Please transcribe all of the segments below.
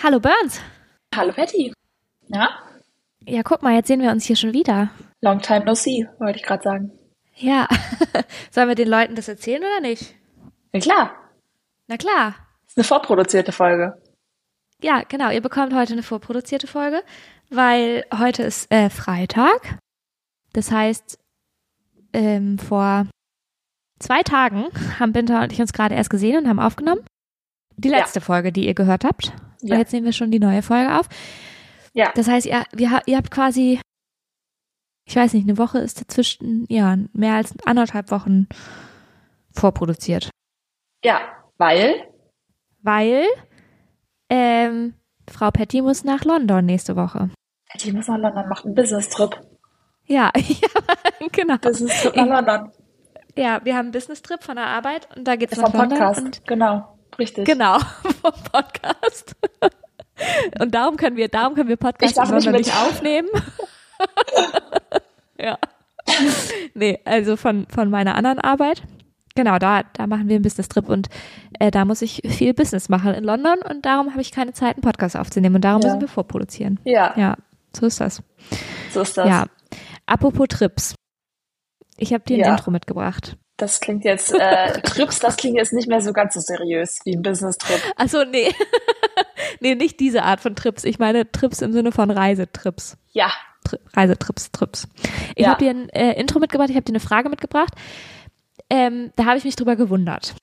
Hallo Burns. Hallo Patty. Ja? Ja, guck mal, jetzt sehen wir uns hier schon wieder. Long time no see, wollte ich gerade sagen. Ja. Sollen wir den Leuten das erzählen oder nicht? Ja klar. Na klar. Das ist eine vorproduzierte Folge. Ja, genau. Ihr bekommt heute eine vorproduzierte Folge, weil heute ist äh, Freitag. Das heißt, ähm, vor zwei Tagen haben Binter und ich uns gerade erst gesehen und haben aufgenommen. Die letzte ja. Folge, die ihr gehört habt. Ja. Jetzt nehmen wir schon die neue Folge auf. Ja. Das heißt, ihr, wir, ihr habt quasi, ich weiß nicht, eine Woche ist dazwischen, ja, mehr als anderthalb Wochen vorproduziert. Ja, weil? Weil ähm, Frau Patty muss nach London nächste Woche. Patty muss nach London, macht einen Business-Trip. Ja, ja, genau. Business-Trip nach London. Ja, wir haben einen Business-Trip von der Arbeit und da geht es nach London. Podcast, genau, richtig. Genau, vom Podcast. Und darum können wir, darum können wir Podcast in London nicht, nicht aufnehmen. ja. Nee, also von, von meiner anderen Arbeit. Genau, da, da machen wir einen Business-Trip und äh, da muss ich viel Business machen in London und darum habe ich keine Zeit, einen Podcast aufzunehmen und darum ja. müssen wir vorproduzieren. Ja. Ja, so ist das. So ist das. Ja. Apropos Trips. Ich habe dir ein ja. Intro mitgebracht. Das klingt jetzt, äh, Trips, das klingt jetzt nicht mehr so ganz so seriös wie ein Business-Trip. Achso, nee. nee, nicht diese Art von Trips. Ich meine Trips im Sinne von Reisetrips. Ja. Tri Reisetrips, Trips. Ich ja. habe dir ein äh, Intro mitgebracht, ich habe dir eine Frage mitgebracht. Ähm, da habe ich mich drüber gewundert.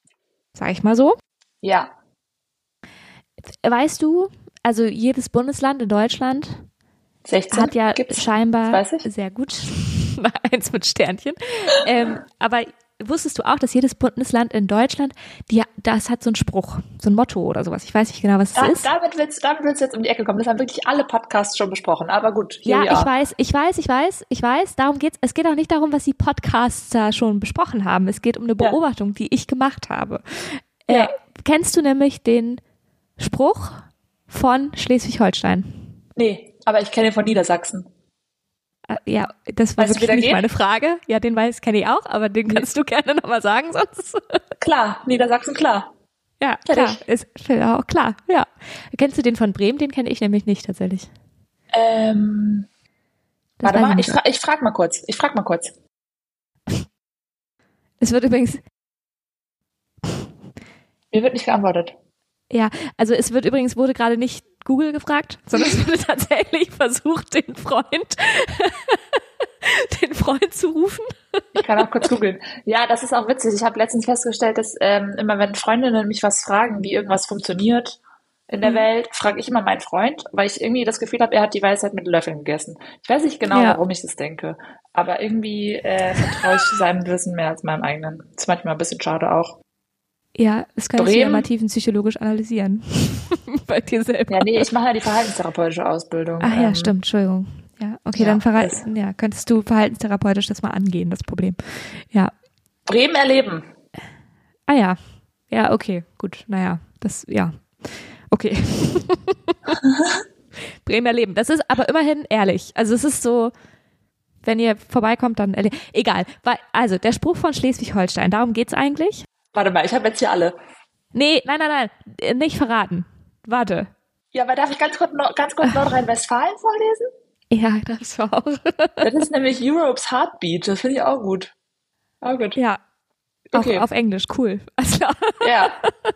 Sag ich mal so. Ja. Weißt du, also jedes Bundesland in Deutschland 16 hat ja Gibt's? scheinbar sehr gut eins mit Sternchen. Ähm, aber wusstest du auch, dass jedes Bundesland in Deutschland, die, das hat so einen Spruch, so ein Motto oder sowas. Ich weiß nicht genau, was es da, ist. Damit willst, damit willst du jetzt um die Ecke kommen. Das haben wirklich alle Podcasts schon besprochen. Aber gut. Ja, ich weiß, ich weiß, ich weiß, ich weiß. Darum geht's. Es geht auch nicht darum, was die Podcaster schon besprochen haben. Es geht um eine Beobachtung, ja. die ich gemacht habe. Äh, ja. kennst du nämlich den Spruch von Schleswig-Holstein? Nee, aber ich kenne ihn von Niedersachsen. Äh, ja, das war weißt wirklich nicht geht? meine Frage. Ja, den weiß kenne ich auch, aber den kannst du gerne nochmal sagen sonst. Klar, Niedersachsen klar. Ja, klar, ist auch klar, ja. Kennst du den von Bremen? Den kenne ich nämlich nicht tatsächlich. Ähm, das warte mal, ich, fra ich frag mal kurz. Ich frag mal kurz. Es wird übrigens. Mir wird nicht geantwortet. Ja, also es wird übrigens, wurde gerade nicht Google gefragt, sondern es wurde tatsächlich versucht, den Freund, den Freund zu rufen. Ich kann auch kurz googeln. Ja, das ist auch witzig. Ich habe letztens festgestellt, dass ähm, immer wenn Freundinnen mich was fragen, wie irgendwas funktioniert in der mhm. Welt, frage ich immer meinen Freund, weil ich irgendwie das Gefühl habe, er hat die Weisheit mit Löffeln gegessen. Ich weiß nicht genau, ja. warum ich das denke, aber irgendwie äh, vertraue ich seinem Wissen mehr als meinem eigenen. Das ist manchmal ein bisschen schade auch. Ja, das kann Bremen. ich ja mal tiefenpsychologisch analysieren. Bei dir selber. Ja, nee, ich mache ja die verhaltenstherapeutische Ausbildung. Ach ja, ähm, stimmt, Entschuldigung. Ja, okay, ja, dann verhalten, ja, könntest du verhaltenstherapeutisch das mal angehen, das Problem. Ja. Bremen erleben. Ah ja. Ja, okay, gut. Naja, das, ja. Okay. Bremen erleben. Das ist aber immerhin ehrlich. Also es ist so, wenn ihr vorbeikommt, dann erleben. Egal. Also, der Spruch von Schleswig-Holstein, darum geht's eigentlich. Warte mal, ich habe jetzt hier alle. Nee, nein, nein, nein, äh, nicht verraten. Warte. Ja, aber darf ich ganz kurz, ganz kurz Nordrhein-Westfalen vorlesen? Ja, das war auch. das ist nämlich Europe's Heartbeat, das finde ich auch gut. Auch gut. Ja. Okay. Auf, auf Englisch, cool. Also, ja,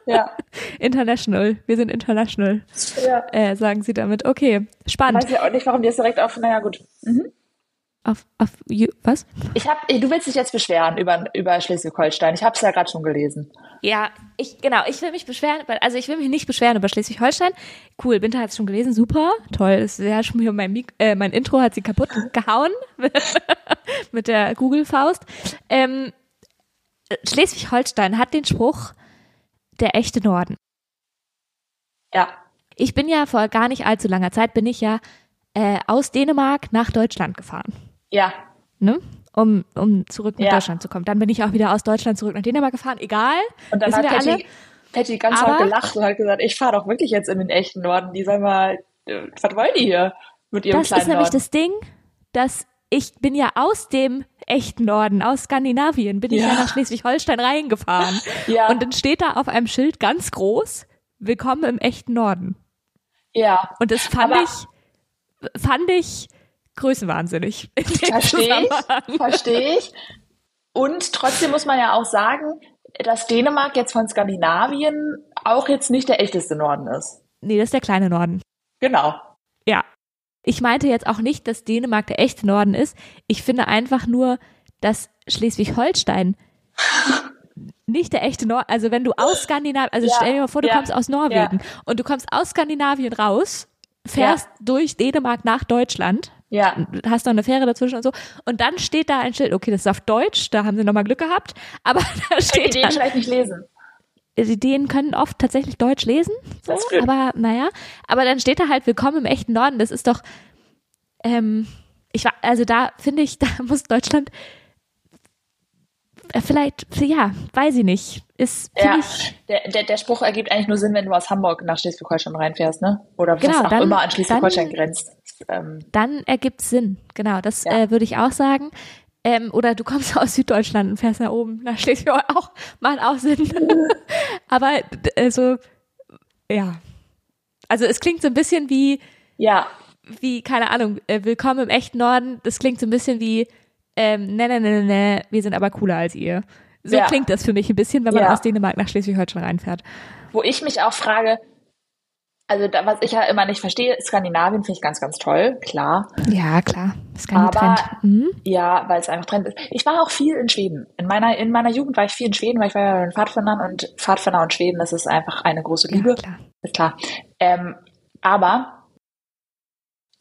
ja. International, wir sind international. Ja. Äh, sagen sie damit. Okay, spannend. Ich weiß ja auch nicht, warum die jetzt direkt auf, naja, gut. Mhm. Auf, auf was? Ich hab, du willst dich jetzt beschweren über, über Schleswig-Holstein. Ich habe es ja gerade schon gelesen. Ja, ich genau. Ich will mich beschweren, also ich will mich nicht beschweren über Schleswig-Holstein. Cool, Winter hat es schon gelesen, super, toll. Ist ja schon wieder mein, Mik äh, mein Intro hat sie kaputt gehauen mit der Google-Faust. Ähm, Schleswig-Holstein hat den Spruch der echte Norden. Ja. Ich bin ja vor gar nicht allzu langer Zeit bin ich ja äh, aus Dänemark nach Deutschland gefahren. Ja. Ne? Um, um zurück nach ja. Deutschland zu kommen. Dann bin ich auch wieder aus Deutschland zurück nach Dänemark gefahren. Egal. Und dann hat Patty, Patty ganz hart gelacht und hat gesagt, ich fahre doch wirklich jetzt in den echten Norden. Die sagen mal, äh, was wollen die hier mit ihrem das kleinen Das ist nämlich Norden? das Ding, dass ich bin ja aus dem echten Norden, aus Skandinavien, bin ja. ich ja nach Schleswig-Holstein reingefahren. Ja. Und dann steht da auf einem Schild ganz groß, willkommen im echten Norden. Ja. Und das fand Aber- ich, fand ich größenwahnsinnig. Verstehe ich, verstehe ich. Und trotzdem muss man ja auch sagen, dass Dänemark jetzt von Skandinavien auch jetzt nicht der echteste Norden ist. Nee, das ist der kleine Norden. Genau. Ja. Ich meinte jetzt auch nicht, dass Dänemark der echte Norden ist. Ich finde einfach nur, dass Schleswig-Holstein nicht der echte Norden, also wenn du aus Skandinavien, also Ja, stell dir mal vor, du ja, kommst aus Norwegen und du kommst aus Skandinavien raus, fährst durch Dänemark nach Deutschland, Ja. hast noch eine Fähre dazwischen und so und dann steht da ein Schild, okay, das ist auf Deutsch, da haben sie nochmal Glück gehabt, aber da Die steht den dann, vielleicht nicht lesen. die Dänen können oft tatsächlich Deutsch lesen, so, Das ist blöd. aber naja, aber dann steht da halt Willkommen im echten Norden. Das ist doch, ähm, ich war, also da finde ich, da muss Deutschland äh, vielleicht, ja, weiß ich nicht, ist Ja, ich, der, der, der Spruch ergibt eigentlich nur Sinn, wenn du aus Hamburg nach Schleswig-Holstein reinfährst, ne? Oder was Genau, auch dann- immer an Schleswig-Holstein grenzt. Ähm, dann ergibt Sinn. Genau, das Ja. äh, würde ich auch sagen. Ähm, oder du kommst aus Süddeutschland und fährst nach oben, nach Schleswig auch, macht auch Sinn. aber also, ja. Also es klingt so ein bisschen wie, ja, wie, keine Ahnung, äh, willkommen im echten Norden. Das klingt so ein bisschen wie, ähm, ne, ne, ne, ne, ne, wir sind aber cooler als ihr. So Ja. klingt das für mich ein bisschen, wenn man Ja. aus Dänemark nach Schleswig-Holstein reinfährt. wo ich mich auch frage, also da, was ich ja immer nicht verstehe, Skandinavien finde ich ganz, ganz toll, klar. Ja, klar. Kann Aber-. Mhm. Ja, weil es einfach Trend ist. Ich war auch viel in Schweden. In meiner, in meiner Jugend war ich viel in Schweden, weil ich war ja in Pfadfindern und Pfadfinder und Schweden, das ist einfach eine große Liebe. Ja, klar. Ist klar. Ähm, aber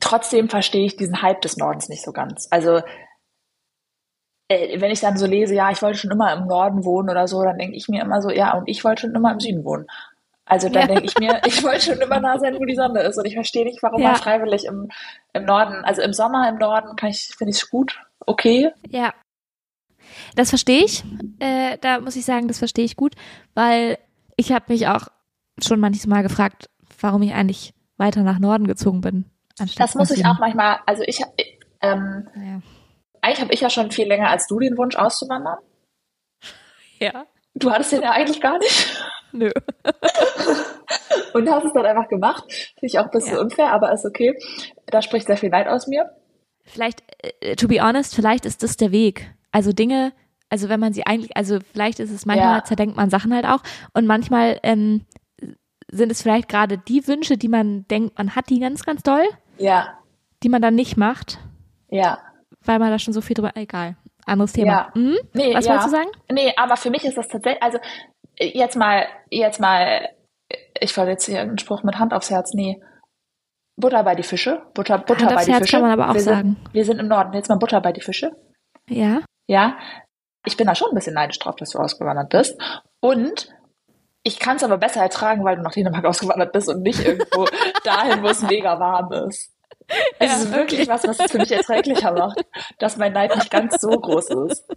trotzdem verstehe ich diesen Hype des Nordens nicht so ganz. Also, äh, wenn ich dann so lese, ja, ich wollte schon immer im Norden wohnen oder so, dann denke ich mir immer so, ja, und ich wollte schon immer im Süden wohnen. Also dann Ja. denke ich mir, ich wollte schon immer da sein, wo die Sonne ist. Und ich verstehe nicht, warum Ja. man freiwillig im, im Norden, also im Sommer im Norden kann ich, finde ich es gut, okay. Ja. Das verstehe ich. Äh, da muss ich sagen, das verstehe ich gut, weil ich habe mich auch schon manches Mal gefragt, warum ich eigentlich weiter nach Norden gezogen bin. Das muss ich auch manchmal, also ich, ähm, Ja. eigentlich habe ich ja schon viel länger als du den Wunsch auszuwandern. ja. Du hattest den ja eigentlich gar nicht. Nö. Und hast es dann einfach gemacht. Finde ich auch ein bisschen Ja. unfair, aber ist okay. Da spricht sehr viel Neid aus mir. Vielleicht, äh, to be honest, vielleicht ist das der Weg. Also Dinge, also wenn man sie eigentlich, also vielleicht ist es manchmal, Ja. zerdenkt man Sachen halt auch und manchmal ähm, sind es vielleicht gerade die Wünsche, die man denkt, man hat die ganz, ganz doll, Ja, die man dann nicht macht, ja. weil man da schon so viel drüber, egal, anderes Thema. Ja. Mhm. Nee, Was ja. wolltest du sagen? Nee, aber für mich ist das tatsächlich, also äh, jetzt mal, jetzt mal, ich wollte jetzt hier einen Spruch mit Hand aufs Herz, nee. Butter bei die Fische. Butter, Butter Hand bei die Herz Fische. kann man aber auch wir sagen. Sind, wir sind im Norden. Jetzt mal Butter bei die Fische. Ja. Ja. Ich bin da schon ein bisschen neidisch drauf, dass du ausgewandert bist. Und ich kann es aber besser ertragen, weil du nach Dänemark ausgewandert bist und nicht irgendwo dahin, wo es mega warm ist. Es Ja, ist wirklich okay. was, was es für mich erträglicher macht, dass mein Neid nicht ganz so groß ist.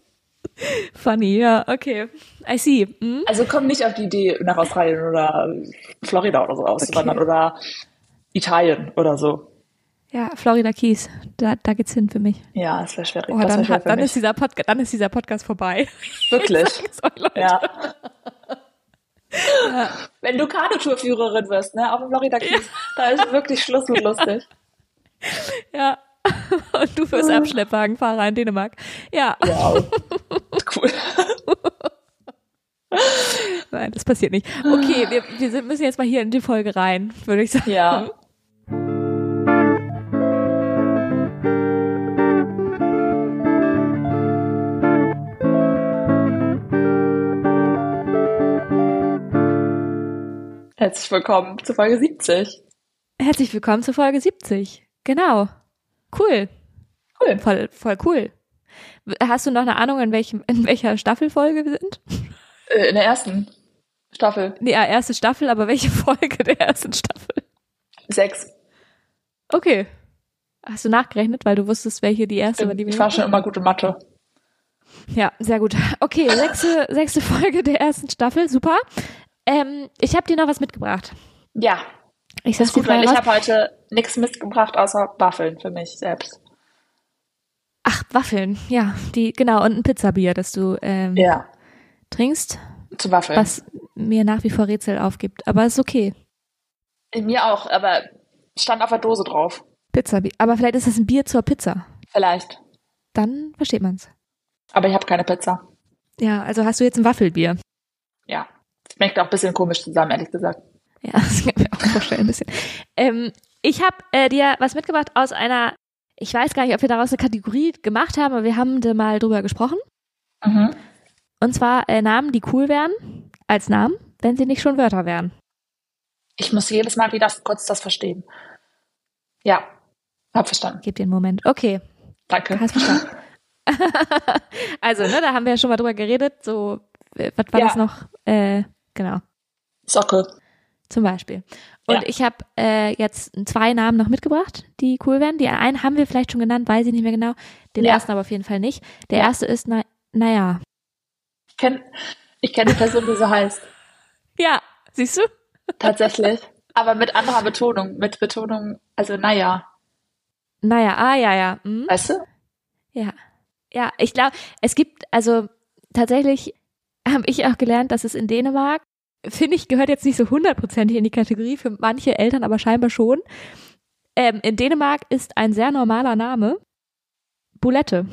Funny, ja, okay. I see. Mhm. Also komm nicht auf die Idee, nach Australien oder Florida oder so auszuwandern oder Italien oder so. Ja, Florida Keys, da, da geht's hin für mich. Ja, das wäre schwierig. Oh, das wär dann, hat, für dann, mich. ist dieser Podca dann ist dieser Podcast vorbei. Wirklich. Euch, Leute. Ja. Wenn du Kanutourführerin wirst, ne, auf dem Florida Keys, da ist wirklich Schluss mit lustig. Ja. Und du fürs Abschleppwagenfahrer in Dänemark. Ja, Wow. Cool. nein, das passiert nicht. Okay, wir, wir sind, müssen jetzt mal hier in die Folge rein, würde ich sagen. Ja. Herzlich willkommen zu Folge 70. Herzlich willkommen zur Folge 70. Genau. Cool. Cool. Voll, voll cool. Hast du noch eine Ahnung, in, welchem, in welcher Staffelfolge wir sind? Äh, in der ersten Staffel. Ja, erste Staffel, aber welche Folge der ersten Staffel? Sechs. Okay. Hast du nachgerechnet, weil du wusstest, welche die erste war, die wir Ich war schon immer gut in Mathe. Ja, sehr gut. Okay, sechste, sechste Folge der ersten Staffel, super. Ähm, ich habe dir noch was mitgebracht. Ja, Ich sag's ist gut, weil ich habe heute nichts mitgebracht außer Waffeln für mich selbst. Ach, Waffeln, ja, die, genau, und ein Pizzabier, das du ähm, Ja. trinkst, Zu Waffeln. was mir nach wie vor Rätsel aufgibt. Aber ist okay. In mir auch, aber Stand auf der Dose drauf. Pizza. Aber vielleicht ist das ein Bier zur Pizza. Vielleicht. Dann versteht man's. Aber ich habe keine Pizza. Ja, also hast du jetzt ein Waffelbier. Ja. Schmeckt auch ein bisschen komisch zusammen, ehrlich gesagt. Ja, das kann ich mir auch vorstellen, ein bisschen. Ähm, ich habe äh, dir was mitgebracht aus einer, ich weiß gar nicht, ob wir daraus eine Kategorie gemacht haben, aber wir haben da mal drüber gesprochen. Mhm. Und zwar äh, Namen, die cool wären, als Namen, wenn sie nicht schon Wörter wären. Ich muss jedes Mal wieder kurz das verstehen. Ja, hab verstanden. Gib dir einen Moment. Okay, Danke. hast verstanden. also, ne, da haben wir ja schon mal drüber geredet. So, äh, was war Ja. das noch? Äh, genau, Socke. Zum Beispiel. Und Ja. ich habe äh, jetzt zwei Namen noch mitgebracht, die cool wären. Die einen haben wir vielleicht schon genannt, weiß ich nicht mehr genau. Den Ja. ersten aber auf jeden Fall nicht. Der Ja. erste ist, na, naja. Ich kenne ich kenn die Person, die so heißt. Ja, siehst du? Tatsächlich. Aber mit anderer Betonung. Mit Betonung, also naja. Naja, ah, ja, ja. Hm. Weißt du? Ja. Ja, ich glaube, es gibt, also tatsächlich habe ich auch gelernt, dass es in Dänemark, finde ich, gehört jetzt nicht so hundertprozentig in die Kategorie, für manche Eltern aber scheinbar schon. Ähm, in Dänemark ist ein sehr normaler Name Boulette.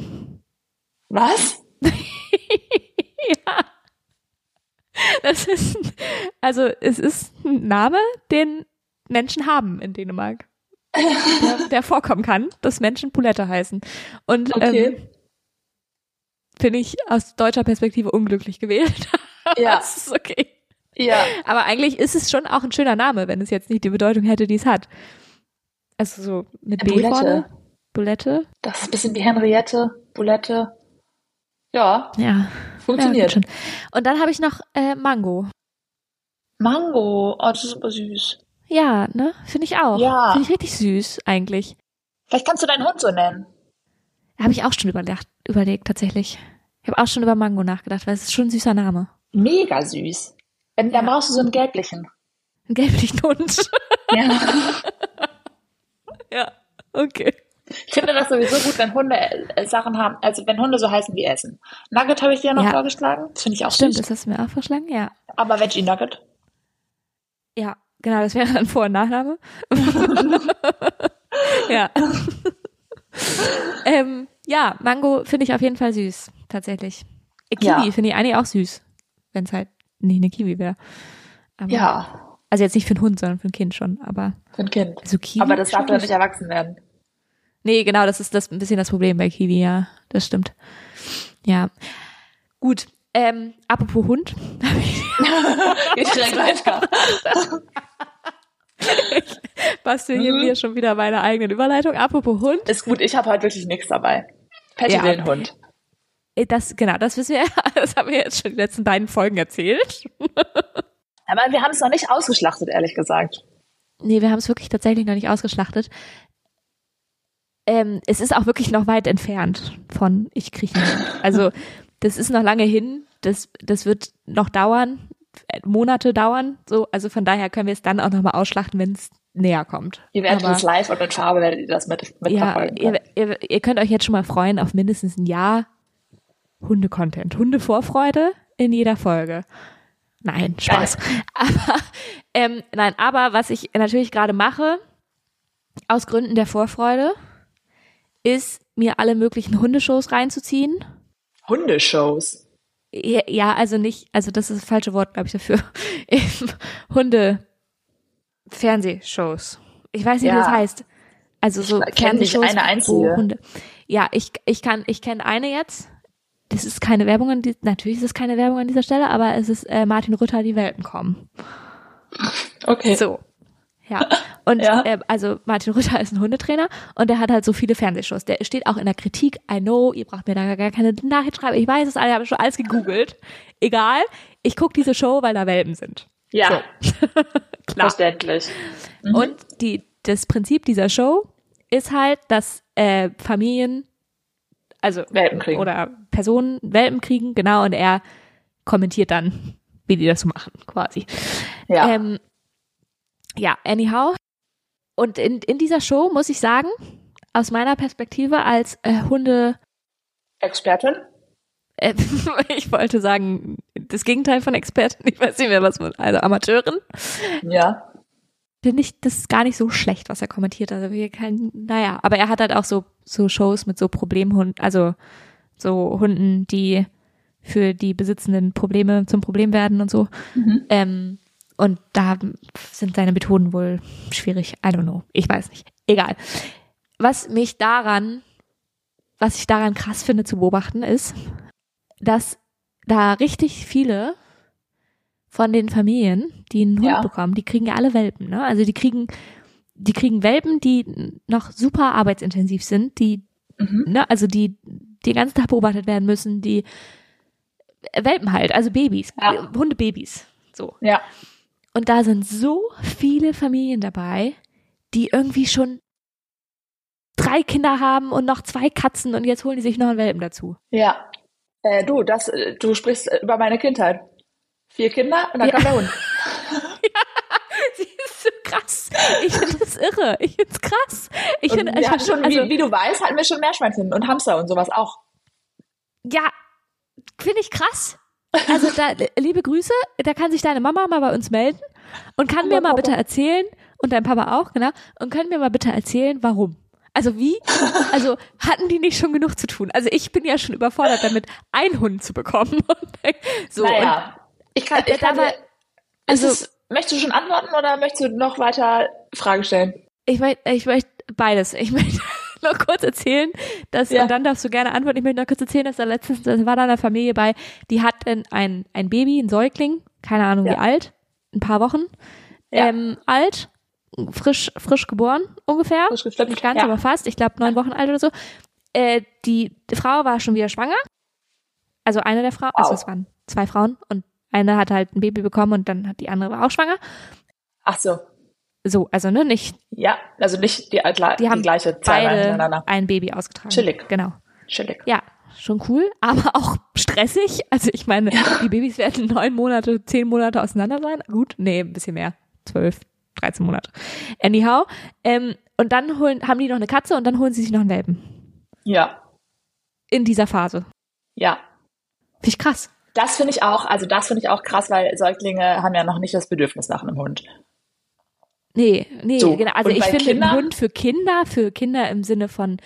Was? ja. Das ist, also es ist ein Name, den Menschen haben in Dänemark. Der, der vorkommen kann, dass Menschen Boulette heißen. Und Okay. ähm, finde ich aus deutscher Perspektive unglücklich gewählt. Ja. es ist okay. Ja. Aber eigentlich ist es schon auch ein schöner Name, wenn es jetzt nicht die Bedeutung hätte, die es hat. Also so mit B Boulette. vorne. Boulette. Das ist ein bisschen wie Henriette, Boulette. Ja, Ja. Ja, funktioniert. schon. Und dann habe ich noch äh, Mango. Mango. Oh, das ist aber süß. Ja, ne? Finde ich auch. Ja. Finde ich richtig süß, eigentlich. Vielleicht kannst du deinen Hund so nennen. Habe ich auch schon überlegt, überlegt, tatsächlich. Ich habe auch schon über Mango nachgedacht, weil es ist schon ein süßer Name. Mega süß. Wenn, Dann Ja. brauchst du so einen gelblichen. Ein gelblichen Hund. Ja. ja, okay. Ich finde das sowieso gut, wenn Hunde äh, Sachen haben, also wenn Hunde so heißen wie Essen. Nugget habe ich dir noch Ja. vorgeschlagen. Das finde ich auch Stimmt, süß. das hast du mir auch vorgeschlagen, ja. Aber Veggie Nugget. Ja, genau, das wäre dann Vor- und Nachname. ja. ähm, ja, Mango finde ich auf jeden Fall süß, tatsächlich. Kiwi Ja. finde ich eigentlich auch süß, wenn es halt nicht eine Kiwi wäre. Ja, Also jetzt nicht für einen Hund, sondern für ein Kind schon, aber für ein Kind. so Kiwi. Aber das darf süß. nicht erwachsen werden. Nee, genau, das ist das ein bisschen das Problem bei Kiwi, ja. Das stimmt. Ja. Gut. Ähm, apropos Hund. Geht direkt weiter. Bastel hier Mhm. mir schon wieder meine eigenen Überleitung. Apropos Hund. Ist gut, ich habe heute wirklich nichts dabei. Patty Ja. will einen Hund. Äh, Das, genau, das wissen wir, das haben wir jetzt schon die letzten beiden Folgen erzählt. Aber wir haben es noch nicht ausgeschlachtet, ehrlich gesagt. Nee, wir haben es wirklich tatsächlich noch nicht ausgeschlachtet. Ähm, es ist auch wirklich noch weit entfernt von ich Hund. Also das ist noch lange hin. Das, das wird noch dauern, äh, Monate dauern. So, also von daher können wir es dann auch nochmal ausschlachten, wenn es näher kommt. Ihr werdet Aber- es live und in Farbe werdet ihr das mit, ja, mitverfolgen. ihr, können. ihr, ihr könnt euch jetzt schon mal freuen auf mindestens ein Jahr Hunde-Content. Hunde-Vorfreude in jeder Folge. Nein, Spaß. Aber, ähm, nein, aber was ich natürlich gerade mache, aus Gründen der Vorfreude, ist mir alle möglichen Hundeshows reinzuziehen. Hundeshows. Ja, ja, also nicht, also das ist das falsche Wort, glaube ich, dafür. Hunde Fernsehshows. Ich weiß nicht, wie Ja. das heißt. Also so Ich kenn nicht eine einzige. Hunde. Ja, ich, ich kann, ich kenne eine jetzt. Das ist keine Werbung an die, natürlich ist es keine Werbung an dieser Stelle, aber es ist äh, Martin Rütter, die Welpen kommen. Okay. So. Ja. Und Ja. Äh, also Martin Rütter ist ein Hundetrainer und der hat halt so viele Fernsehshows. Der steht auch in der Kritik. I know, ihr braucht mir da gar keine Nachricht schreiben. Ich weiß es alle, ich habe schon alles gegoogelt. Egal. Ich gucke diese Show, weil da Welpen sind. Ja, Klar. verständlich. Mhm. Und die, das Prinzip dieser Show ist halt, dass äh, Familien, also Welpen kriegen. oder Personen Welpen kriegen, genau, und er kommentiert dann, wie die das so machen, quasi. ja. Ähm, ja, anyhow. Und in, in dieser Show muss ich sagen, aus meiner Perspektive als äh, Hunde, Expertin? äh, ich wollte sagen, das Gegenteil von Experten, ich weiß nicht mehr, was man, also Amateurin, Ja. Finde ich das ist gar nicht so schlecht, was er kommentiert. Also wir kein, naja, aber er hat halt auch so so Shows mit so Problemhunden, also so Hunden, die für die Besitzenden Probleme zum Problem werden und so. Mhm. Ähm, und da sind seine Methoden wohl schwierig. I don't know. Ich weiß nicht. Egal. Was mich daran, was ich daran krass finde zu beobachten, ist, dass da richtig viele von den Familien, die einen Hund Ja. bekommen, die kriegen ja alle Welpen, ne? Also die kriegen, die kriegen Welpen, die noch super arbeitsintensiv sind, die, Mhm. ne, also die den ganzen Tag beobachtet werden müssen, die Welpen halt, also Babys, Ja. Hundebabys, so. Ja. Und da sind so viele Familien dabei, die irgendwie schon drei Kinder haben und noch zwei Katzen und jetzt holen die sich noch einen Welpen dazu. Ja. Äh, du, das, äh, du sprichst äh, über meine Kindheit. Vier Kinder und dann Ja. kam der Hund. Sie ist so krass. Ich finde das irre. Ich finde es krass. Ich find, schon, also, wie, wie du weißt, hatten wir schon Meerschweinchen und Hamster und sowas auch. ja, finde ich krass. Also da, liebe Grüße, da kann sich deine Mama mal bei uns melden und kann Und mir mal Papa. bitte erzählen, und dein Papa auch, genau, und können mir mal bitte erzählen, warum. Also wie? Also hatten die nicht schon genug zu tun? Also ich bin ja schon überfordert damit, einen Hund zu bekommen. So, naja. Ich kann, Äh, ich kann dir, also- also, es, möchtest du schon antworten oder möchtest du noch weiter Fragen stellen? Ich möchte, ich möchte beides. Ich möchte noch kurz erzählen, dass, Ja. und dann darfst du gerne antworten. Ich möchte noch kurz erzählen, dass da letztens, da war da eine Familie bei, die hat ein, ein, Baby, ein Säugling, keine Ahnung Ja. wie alt, ein paar Wochen, Ja. ähm, alt, frisch, frisch geboren ungefähr. Frisch geflippt, Nicht ganz, aber fast. Ich glaube neun Wochen alt oder so. Äh, die, Frau war schon wieder schwanger. Also eine der Frauen, also Wow. es waren zwei Frauen und eine hat halt ein Baby bekommen und dann hat die andere war auch schwanger. Ach so. So, also ne, nicht Ja, also nicht die, die, Die haben gleiche Zahl beide ein Baby ausgetragen. Chillig. Genau. Chillig. Ja, schon cool, aber auch stressig. Also ich meine, die Babys werden neun Monate, zehn Monate auseinander sein. Gut, nee, ein bisschen mehr. Zwölf, 13 Monate. Anyhow. Ähm, und dann holen, haben die noch eine Katze und dann holen sie sich noch einen Welpen. Ja. In dieser Phase. Ja. Finde ich krass. Das finde ich auch, also das finde ich auch krass, weil Säuglinge haben ja noch nicht das Bedürfnis nach einem Hund. Nee, nee, So, genau. Also ich finde einen Hund für Kinder, für Kinder im Sinne von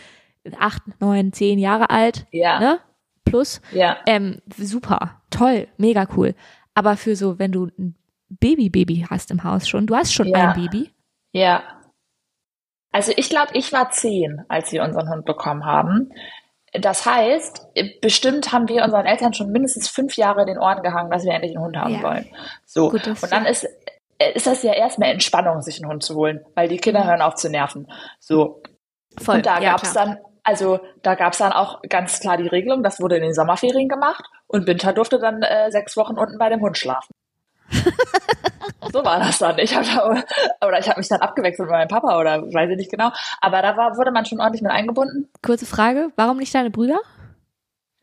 acht, neun, zehn Jahre alt, Ja. ne? Plus, Ja. Ähm, super, toll, mega cool. Aber für so, wenn du ein Baby-Baby hast im Haus schon, du hast schon Ja. ein Baby. Ja. Also ich glaube, ich war zehn, als wir unseren Hund bekommen haben. Das heißt, bestimmt haben wir unseren Eltern schon mindestens fünf Jahre in den Ohren gehangen, dass wir endlich einen Hund haben Ja. wollen. So. Gut, und dann ist, ist das ja erstmal Entspannung, sich einen Hund zu holen, weil die Kinder hören auf zu nerven. So. Voll. Und da ja, gab's klar. dann, also da gab's dann auch ganz klar die Regelung, das wurde in den Sommerferien gemacht und Winter durfte dann äh, sechs Wochen unten bei dem Hund schlafen. so war das dann. Ich habe oder ich habe mich dann abgewechselt mit meinem Papa oder weiß ich nicht genau. Aber da war, wurde man schon ordentlich mit eingebunden. Kurze Frage, warum nicht deine Brüder?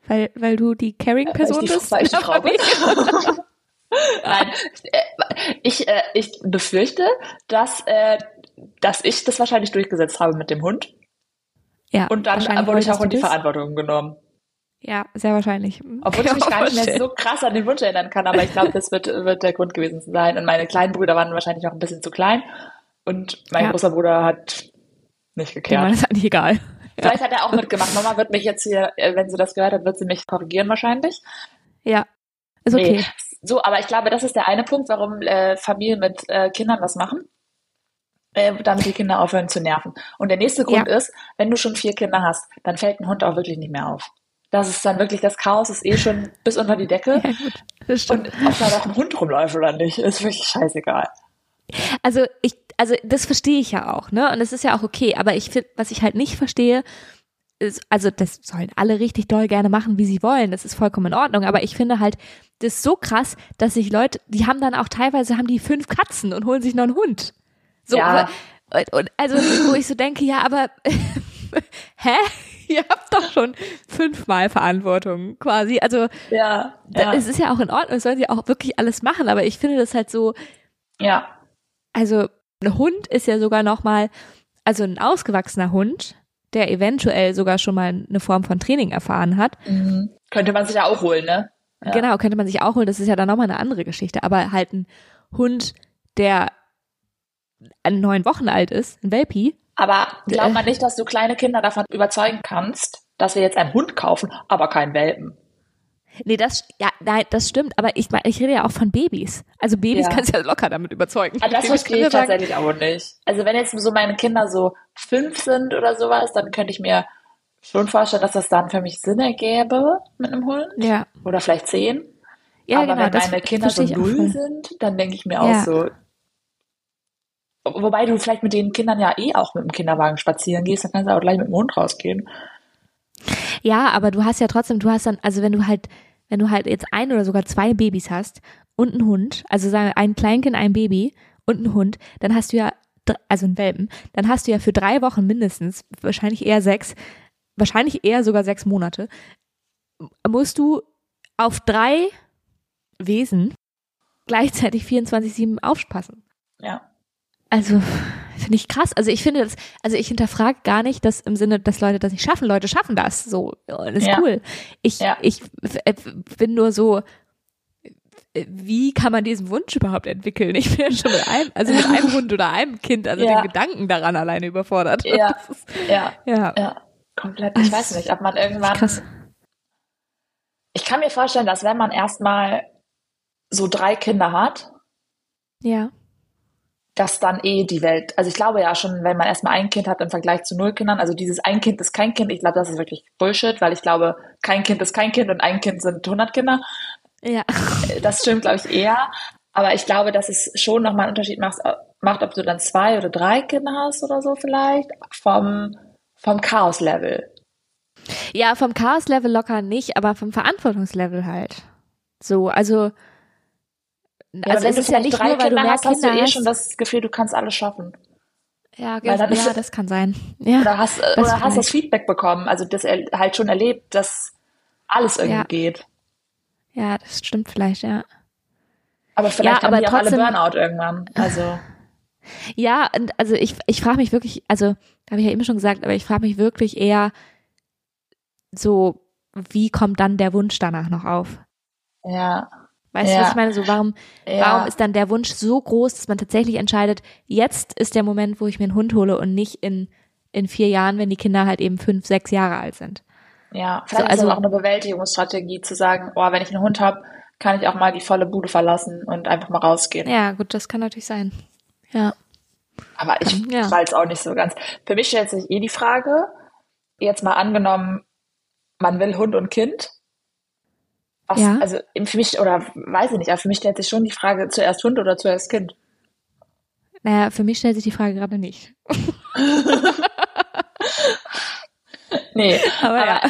Weil, weil du die Caring-Person bist? weil ich die Frau bin. Nein, äh, ich, äh, ich befürchte, dass, äh, dass ich das wahrscheinlich durchgesetzt habe mit dem Hund. Ja, Und dann wurde ich auch in die. Verantwortung genommen. Ja, sehr wahrscheinlich. Obwohl ich mich gar nicht mehr so krass an den Wunsch erinnern kann, aber ich glaube, das wird, wird der Grund gewesen sein. Und meine kleinen Brüder waren wahrscheinlich noch ein bisschen zu klein. Und mein Ja. großer Bruder hat nicht Ja, gekehrt. ist eigentlich egal. Vielleicht hat er auch mitgemacht. Mama wird mich jetzt hier, äh, wenn sie das gehört hat, wird sie mich korrigieren wahrscheinlich. Ja, ist okay. Nee. So, aber ich glaube, das ist der eine Punkt, warum äh, Familien mit äh, Kindern was machen. Äh, damit die Kinder aufhören zu nerven. Und der nächste Grund Ja. ist, wenn du schon vier Kinder hast, dann fällt ein Hund auch wirklich nicht mehr auf. Das ist dann wirklich das Chaos, ist eh schon bis unter die Decke. Ja, gut. Das. Und ob da noch ein Hund rumläuft oder nicht, ist wirklich scheißegal. Also ich, also das verstehe ich ja auch, ne? Und es ist ja auch okay. Aber ich finde, was ich halt nicht verstehe, ist, also das sollen alle richtig doll gerne machen, wie sie wollen. Das ist vollkommen in Ordnung. Aber ich finde halt, das ist so krass, dass sich Leute, die haben dann auch teilweise haben die fünf Katzen und holen sich noch einen Hund. So, Ja. und, und also wo ich so denke, ja, aber hä? Ihr habt doch schon fünfmal Verantwortung quasi. Also Ja, da- es ist ja auch in Ordnung, es sollen sie auch wirklich alles machen. Aber ich finde das halt so, ja, also ein Hund ist ja sogar noch mal, also ein ausgewachsener Hund, der eventuell sogar schon mal eine Form von Training erfahren hat. mhm. könnte man sich ja auch holen, ne? Ja. Genau, könnte man sich auch holen. Das ist ja dann noch mal eine andere Geschichte. Aber halt ein Hund, der neun Wochen alt ist, ein Welpi. Aber glaub mal nicht, dass du kleine Kinder davon überzeugen kannst, dass wir jetzt einen Hund kaufen, aber keinen Welpen. Nee, das, ja, nein, das stimmt, aber ich ich rede ja auch von Babys. Also Babys Ja. kannst du ja locker damit überzeugen. Ah, das verstehe ich sagen, tatsächlich auch nicht. Also wenn jetzt so meine Kinder so fünf sind oder sowas, dann könnte ich mir schon vorstellen, dass das dann für mich Sinn ergäbe mit einem Hund. Ja, Oder vielleicht zehn. ja, Aber genau. wenn das meine Kinder so null sind, dann denke ich mir auch Ja. so. Wobei du vielleicht mit den Kindern ja eh auch mit dem Kinderwagen spazieren gehst, dann kannst du auch gleich mit dem Hund rausgehen. Ja, aber du hast ja trotzdem, du hast dann, also wenn du halt, wenn du halt jetzt ein oder sogar zwei Babys hast und einen Hund, also sagen wir ein Kleinkind, ein Baby und einen Hund, dann hast du ja, also einen Welpen, dann hast du ja für drei Wochen mindestens, wahrscheinlich eher sechs, wahrscheinlich eher sogar sechs Monate, musst du auf drei Wesen gleichzeitig 24-7 aufpassen. Ja. Also finde ich krass. Also ich finde das, also ich hinterfrage gar nicht das im Sinne, dass Leute das nicht schaffen. Leute schaffen das. So, das ist Ja. cool. Ich, Ja. ich äh, bin nur so, äh, wie kann man diesen Wunsch überhaupt entwickeln? Ich bin ja schon mit einem, also mit einem Hund oder einem Kind, also Ja. den Gedanken daran alleine überfordert. Ja. Ist, Ja, ja. ja, komplett. Ich weiß nicht, ob man irgendwann. Krass. Ich kann mir vorstellen, dass wenn man erstmal so drei Kinder hat, Ja. Dass dann eh die Welt, also ich glaube ja schon, wenn man erstmal ein Kind hat im Vergleich zu null Kindern, also dieses ein Kind ist kein Kind, ich glaube, das ist wirklich Bullshit, weil ich glaube, kein Kind ist kein Kind und ein Kind sind 100 Kinder. Ja. Das stimmt, glaube ich, eher. Aber ich glaube, dass es schon nochmal einen Unterschied macht, macht, ob du dann zwei oder drei Kinder hast oder so vielleicht, vom, vom Chaos-Level. Ja, vom Chaos-Level locker nicht, aber vom Verantwortungslevel halt. So, also, Ja, also es du ist ja nicht drei nur, weil du Kinder mehr hast, hast du Kinder eh schon das Gefühl, du kannst alles schaffen. ja, ja, es- das kann sein. Ja. Oder hast, oder hast das Feedback bekommen, also das er, halt schon erlebt, dass alles irgendwie Ja. geht. Ja, das stimmt vielleicht, ja. Aber vielleicht Ja, haben aber die auch alle trotzdem- Burnout irgendwann. Also, Ja, und also ich, ich frage mich wirklich, also habe ich ja eben schon gesagt, aber ich frage mich wirklich eher so, wie kommt dann der Wunsch danach noch auf? ja. Weißt du, Ja. was ich meine? So, warum, ja. warum ist dann der Wunsch so groß, dass man tatsächlich entscheidet, jetzt ist der Moment, wo ich mir einen Hund hole und nicht in, in vier Jahren, wenn die Kinder halt eben fünf, sechs Jahre alt sind. Ja, vielleicht also- ist es auch eine Bewältigungsstrategie zu sagen, oh, wenn ich einen Hund habe, kann ich auch mal die volle Bude verlassen und einfach mal rausgehen. Ja, gut, das kann natürlich sein. Ja. Aber ich Ja. weiß auch nicht so ganz. Für mich stellt sich eh die Frage, jetzt mal angenommen, man will Hund und Kind. Was, Ja. Also für mich, oder weiß ich nicht, aber für mich stellt sich schon die Frage, zuerst Hund oder zuerst Kind. Naja, für mich stellt sich die Frage gerade nicht. Nee, Aber, aber, ja.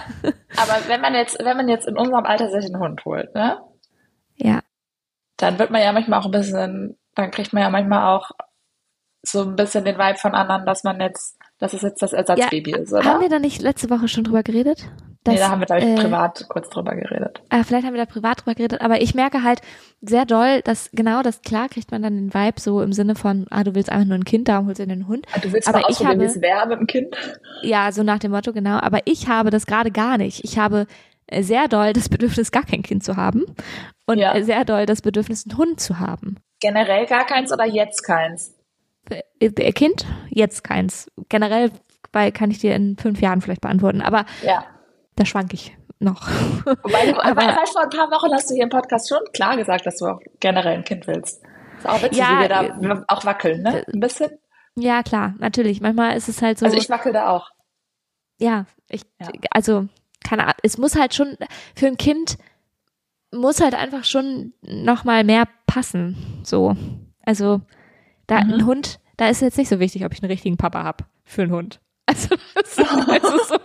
aber wenn man jetzt, wenn man jetzt in unserem Alter sich einen Hund holt, ne, Ja. dann wird man ja manchmal auch ein bisschen, dann kriegt man ja manchmal auch so ein bisschen den Vibe von anderen, dass man jetzt, dass es jetzt das Ersatzbaby ist, oder? Haben wir da nicht letzte Woche schon drüber geredet? Nee, Dass, da haben wir, glaube ich, äh, privat kurz drüber geredet. Ah, vielleicht haben wir da privat drüber geredet, aber ich merke halt sehr doll, dass genau das, klar kriegt man dann den Vibe so im Sinne von, ah, du willst einfach nur ein Kind, darum holst du einen Hund. Ah, Du willst aber mal ich ausprobieren, wie habe- es wäre mit dem Kind? Ja, so nach dem Motto, genau. Aber ich habe das gerade gar nicht. Ich habe äh, sehr doll das Bedürfnis, gar kein Kind zu haben und Ja. sehr doll das Bedürfnis, einen Hund zu haben. Generell gar keins oder jetzt keins? Äh, äh, Kind? Jetzt keins. Generell weil kann ich dir in fünf Jahren vielleicht beantworten, aber Ja. Da schwank ich noch. Wobei, du, Aber- weil vor ein paar Wochen hast du hier im Podcast schon klar gesagt, dass du auch generell ein Kind willst. Ist auch witzig, Ja, wie wir da auch wackeln, ne? Ein bisschen. ja, klar, natürlich. Manchmal ist es halt so. Also ich wackel da auch. ja, ich, Ja. also, keine Ahnung, es muss halt schon, für ein Kind muss halt einfach schon nochmal mehr passen, so. Also, da Mhm. ein Hund, da ist jetzt nicht so wichtig, ob ich einen richtigen Papa hab für einen Hund. Also, das ist, also so,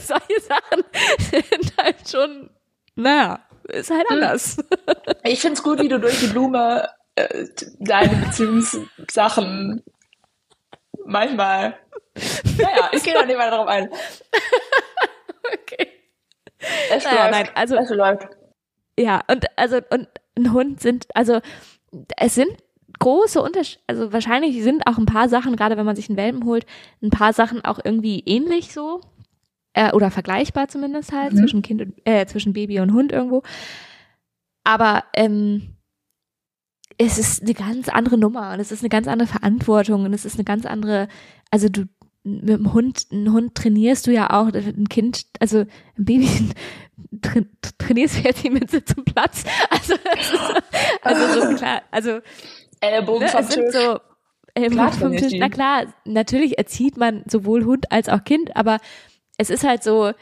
solche Sachen sind halt schon, naja, ist halt Mhm. anders. Ich find's gut, wie du durch die Blume äh, deine Beziehungssachen manchmal. Naja, ich gehe da nicht weiter drauf ein. Okay. Es Naja, läuft. nein, also- es läuft. Ja, und also und ein Hund sind also es sind große Unterschiede, also wahrscheinlich sind auch ein paar Sachen, gerade wenn man sich einen Welpen holt, ein paar Sachen auch irgendwie ähnlich so äh, oder vergleichbar zumindest halt Mhm. zwischen Kind und äh, zwischen Baby und Hund irgendwo. Aber ähm, es ist eine ganz andere Nummer und es ist eine ganz andere Verantwortung und es ist eine ganz andere, also du mit dem Hund, einen Hund trainierst du ja auch, ein Kind, also ein Baby tra trainierst du jetzt nicht mit Sitz und Platz. Also, also so klar, also Ellbogen vom Tisch. So, Ellbogen vom Tisch. Na klar, natürlich erzieht man sowohl Hund als auch Kind, aber es ist halt so,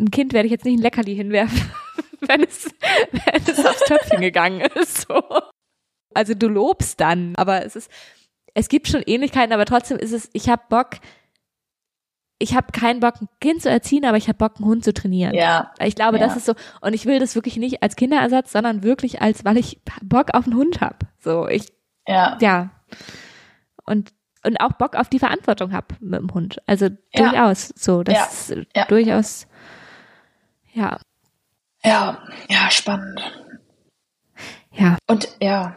ein Kind werde ich jetzt nicht ein Leckerli hinwerfen, wenn es, wenn es aufs Töpfchen gegangen ist. So. Also du lobst dann, aber es ist, es gibt schon Ähnlichkeiten, aber trotzdem ist es, ich habe Bock, ich habe keinen Bock, ein Kind zu erziehen, aber ich habe Bock, einen Hund zu trainieren. Ja. Ich glaube, ja. das ist so, und ich will das wirklich nicht als Kinderersatz, sondern wirklich als, weil ich Bock auf einen Hund habe. So, ich, ja. ja. Und, und auch Bock auf die Verantwortung habe mit dem Hund. Also durchaus, so, das ja. ist durchaus, ja. Ja, ja, spannend. Ja. Und ja,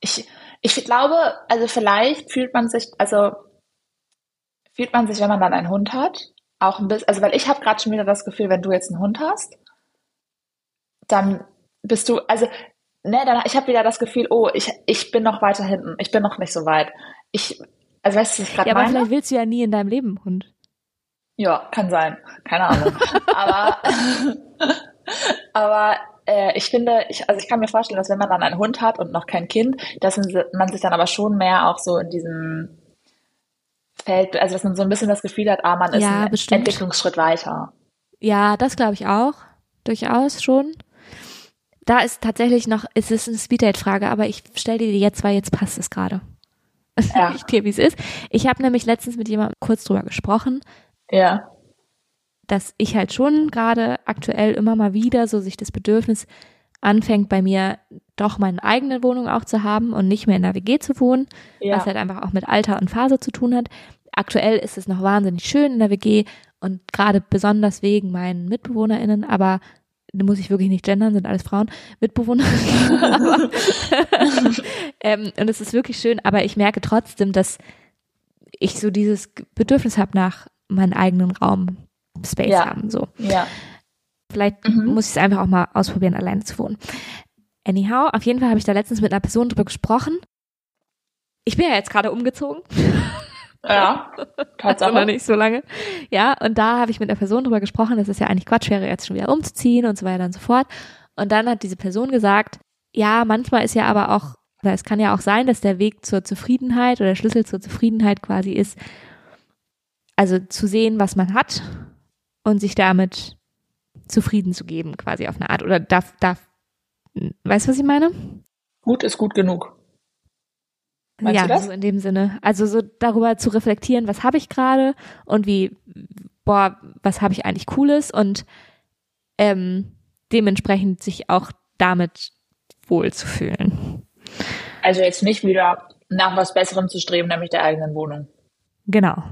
ich, ich glaube, also vielleicht fühlt man sich, also fühlt man sich, wenn man dann einen Hund hat, auch ein bisschen, also weil ich habe gerade schon wieder das Gefühl, wenn du jetzt einen Hund hast, dann bist du, also ne, dann ich habe wieder das Gefühl, oh, ich, ich bin noch weiter hinten, ich bin noch nicht so weit. Ich, also weißt du, was ich gerade Ja, aber meine? vielleicht willst du ja nie in deinem Leben einen Hund. Ja, kann sein, keine Ahnung. aber aber äh, ich finde, ich, also ich kann mir vorstellen, dass wenn man dann einen Hund hat und noch kein Kind, dass man sich dann aber schon mehr auch so in diesem Feld, also dass man so ein bisschen das Gefühl hat, ah, man ist Ja, einen bestimmt. Entwicklungsschritt weiter. Ja, das glaube ich auch. Durchaus schon. Da ist tatsächlich noch, es ist eine Speeddate-Frage, aber ich stelle die dir jetzt, weil jetzt passt es gerade. Ja. Ich dir, wie es ist. Ich habe nämlich letztens mit jemandem kurz drüber gesprochen, Ja, dass ich halt schon gerade aktuell immer mal wieder so sich das Bedürfnis anfängt bei mir doch meine eigene Wohnung auch zu haben und nicht mehr in der WG zu wohnen, ja, was halt einfach auch mit Alter und Phase zu tun hat. Aktuell ist es noch wahnsinnig schön in der WG und gerade besonders wegen meinen MitbewohnerInnen, aber da muss ich wirklich nicht gendern, sind alles Frauen, Mitbewohner. aber, ähm, und es ist wirklich schön, aber ich merke trotzdem, dass ich so dieses Bedürfnis habe nach meinem eigenen Raum, Space Ja. haben, so. ja, Vielleicht Mhm. muss ich es einfach auch mal ausprobieren, alleine zu wohnen. Anyhow, auf jeden Fall habe ich da letztens mit einer Person drüber gesprochen. Ich bin ja jetzt gerade umgezogen. ja, Also noch Tatsache. nicht so lange. Ja, und da habe ich mit einer Person drüber gesprochen, dass es ja eigentlich Quatsch wäre, jetzt schon wieder umzuziehen und so weiter und so fort. Und dann hat diese Person gesagt, ja, manchmal ist ja aber auch, oder es kann ja auch sein, dass der Weg zur Zufriedenheit oder der Schlüssel zur Zufriedenheit quasi ist, also zu sehen, was man hat und sich damit zufrieden zu geben, quasi auf eine Art. Oder darf, darf, weißt du, was ich meine? Gut ist gut genug. Meinst ja, so in dem Sinne. Also so darüber zu reflektieren, was habe ich gerade und wie, boah, was habe ich eigentlich Cooles und ähm, dementsprechend sich auch damit wohlzufühlen. Also jetzt nicht wieder nach was Besserem zu streben, nämlich der eigenen Wohnung. Genau.